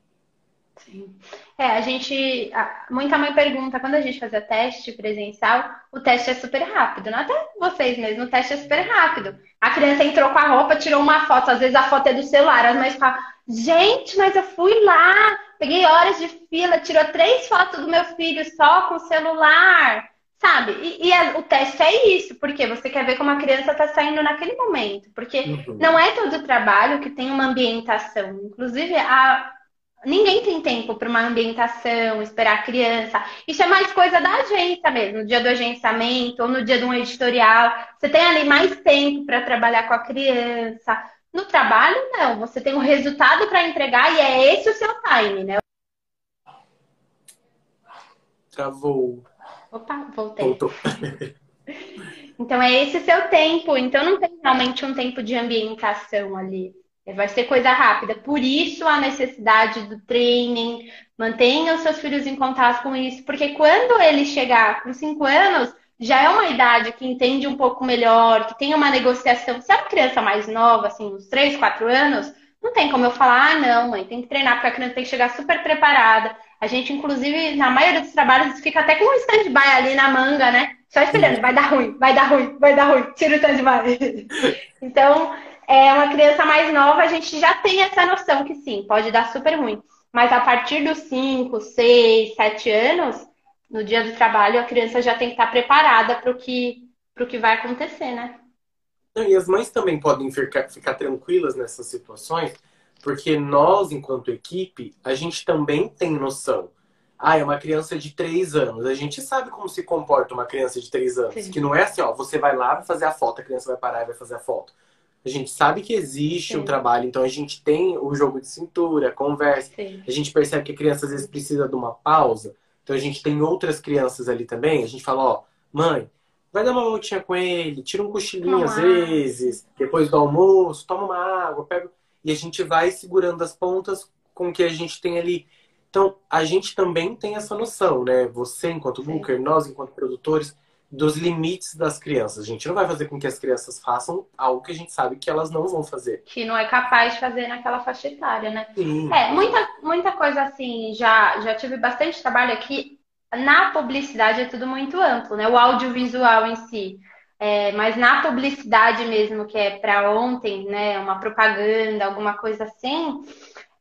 Sim. É, a gente. Muita mãe pergunta, quando a gente fazia teste presencial, o teste é super rápido. Não até vocês mesmo, o teste é super rápido. A criança entrou com a roupa, tirou uma foto, às vezes a foto é do celular, as mães falam, gente, mas eu fui lá, Peguei horas de fila, tirou três fotos do meu filho só com o celular, sabe? E, e a, o teste é isso, porque você quer ver como a criança está saindo naquele momento. Porque uhum. não é todo trabalho que tem uma ambientação. Inclusive, a, ninguém tem tempo para uma ambientação, esperar a criança. Isso é mais coisa da agência mesmo, no dia do agenciamento ou no dia de um editorial. Você tem ali mais tempo para trabalhar com a criança. No trabalho, não. Você tem um resultado para entregar e é esse o seu time, né? Travou. Opa, voltei. Voltou. então é esse seu tempo. Então não tem realmente um tempo de ambientação ali. Vai ser coisa rápida. Por isso a necessidade do training. Mantenha os seus filhos em contato com isso. Porque quando ele chegar com cinco anos, já é uma idade que entende um pouco melhor, que tem uma negociação. Se é uma criança mais nova, assim, uns 3, 4 anos, não tem como eu falar, ah, não, mãe, tem que treinar, porque a criança tem que chegar super preparada. A gente, inclusive, na maioria dos trabalhos, fica até com um stand-by ali na manga, né? Só esperando, vai dar ruim, vai dar ruim, vai dar ruim, tira o stand-by. então, é uma criança mais nova, a gente já tem essa noção que sim, pode dar super ruim. Mas a partir dos 5, 6, 7 anos, no dia do trabalho, a criança já tem que estar preparada para o que, que vai acontecer, né? E as mães também podem ficar, ficar tranquilas nessas situações, porque nós, enquanto equipe, a gente também tem noção. Ah, é uma criança de 3 anos. A gente sabe como se comporta uma criança de 3 anos. Sim. Que não é assim, ó, você vai lá, vai fazer a foto, a criança vai parar e vai fazer a foto. A gente sabe que existe Sim. um trabalho, então a gente tem o jogo de cintura, a conversa. Sim. A gente percebe que a criança às vezes precisa de uma pausa. Então a gente tem outras crianças ali também. A gente fala, ó, mãe, vai dar uma voltinha com ele, tira um cochilinho às vezes, depois do almoço, toma uma água, pega. E a gente vai segurando as pontas com o que a gente tem ali. Então, a gente também tem essa noção, né? Você, enquanto booker, nós, enquanto produtores, dos limites das crianças. A gente não vai fazer com que as crianças façam algo que a gente sabe que elas não vão fazer. Que não é capaz de fazer naquela faixa etária, né? Sim. É, muita, muita coisa assim, já, já tive bastante trabalho aqui. na publicidade é tudo muito amplo, né? O audiovisual em si. É, mas na publicidade mesmo, que é para ontem, né? Uma propaganda, alguma coisa assim,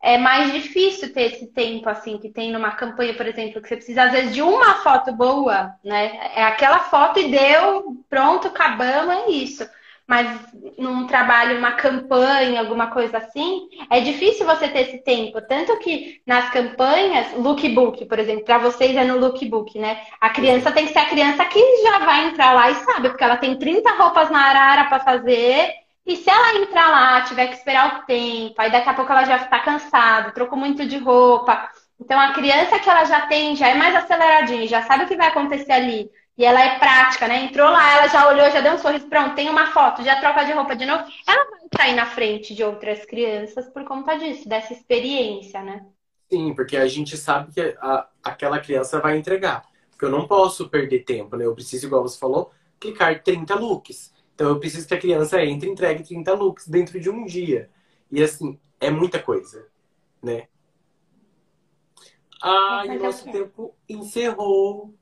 é mais difícil ter esse tempo assim que tem numa campanha, por exemplo, que você precisa às vezes de uma foto boa, né? É aquela foto e deu, pronto, acabamos, é isso mas num trabalho, uma campanha, alguma coisa assim, é difícil você ter esse tempo. Tanto que nas campanhas, lookbook, por exemplo, para vocês é no lookbook, né? A criança tem que ser a criança que já vai entrar lá e sabe, porque ela tem 30 roupas na arara para fazer. E se ela entrar lá, tiver que esperar o tempo, aí daqui a pouco ela já está cansada, trocou muito de roupa. Então a criança que ela já tem, já é mais aceleradinha, já sabe o que vai acontecer ali. E ela é prática, né? Entrou lá, ela já olhou, já deu um sorriso, pronto, tem uma foto, já troca de roupa de novo. Ela vai sair na frente de outras crianças por conta disso, dessa experiência, né? Sim, porque a gente sabe que a, aquela criança vai entregar. Porque eu não posso perder tempo, né? Eu preciso, igual você falou, clicar 30 looks. Então eu preciso que a criança entre e entregue 30 looks dentro de um dia. E assim, é muita coisa, né? Ai, o nosso tempo encerrou.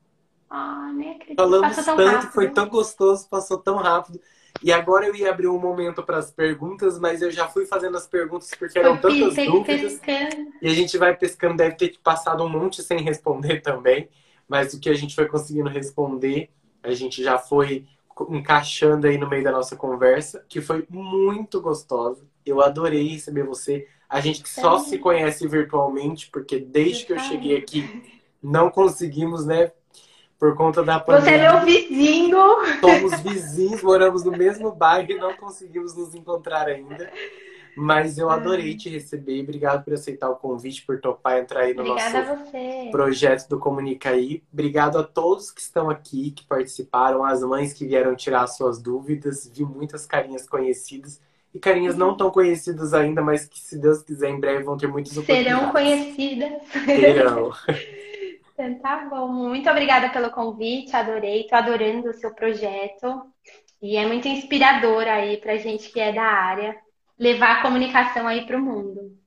Ah, nem acredito. Falamos tanto, rápido. foi tão gostoso, passou tão rápido. E agora eu ia abrir um momento para as perguntas, mas eu já fui fazendo as perguntas porque eram foi tantas dúvidas. Pescando. E a gente vai pescando, deve ter passado um monte sem responder também. Mas o que a gente foi conseguindo responder, a gente já foi encaixando aí no meio da nossa conversa, que foi muito gostosa. Eu adorei receber você. A gente que só se conhece virtualmente, porque desde que eu cheguei aqui não conseguimos, né, por conta da pandemia. Você é meu vizinho. Somos vizinhos, moramos no mesmo bairro e não conseguimos nos encontrar ainda. Mas eu adorei te receber. Obrigado por aceitar o convite, por topar entrar aí no Obrigada nosso projeto do Comunica aí. Obrigado a todos que estão aqui, que participaram, as mães que vieram tirar suas dúvidas. Vi muitas carinhas conhecidas e carinhas não tão conhecidas ainda, mas que, se Deus quiser, em breve vão ter muitas oportunidades. Serão conhecidas. Serão. Tá bom. Muito obrigada pelo convite, adorei. Tô adorando o seu projeto. E é muito inspirador aí pra gente que é da área levar a comunicação aí pro mundo.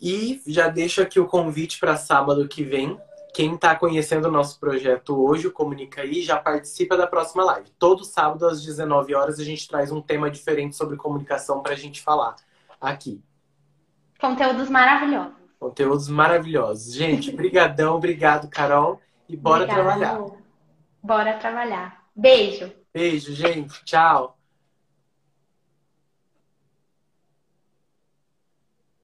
E já deixo aqui o convite para sábado que vem. Quem está conhecendo o nosso projeto hoje, o Comunica aí, já participa da próxima live. Todo sábado às 19 horas a gente traz um tema diferente sobre comunicação para a gente falar aqui. Conteúdos maravilhosos. Conteúdos maravilhosos. Gente, brigadão, obrigado, Carol. E bora Obrigada, trabalhar. Amor. Bora trabalhar. Beijo. Beijo, gente. Tchau.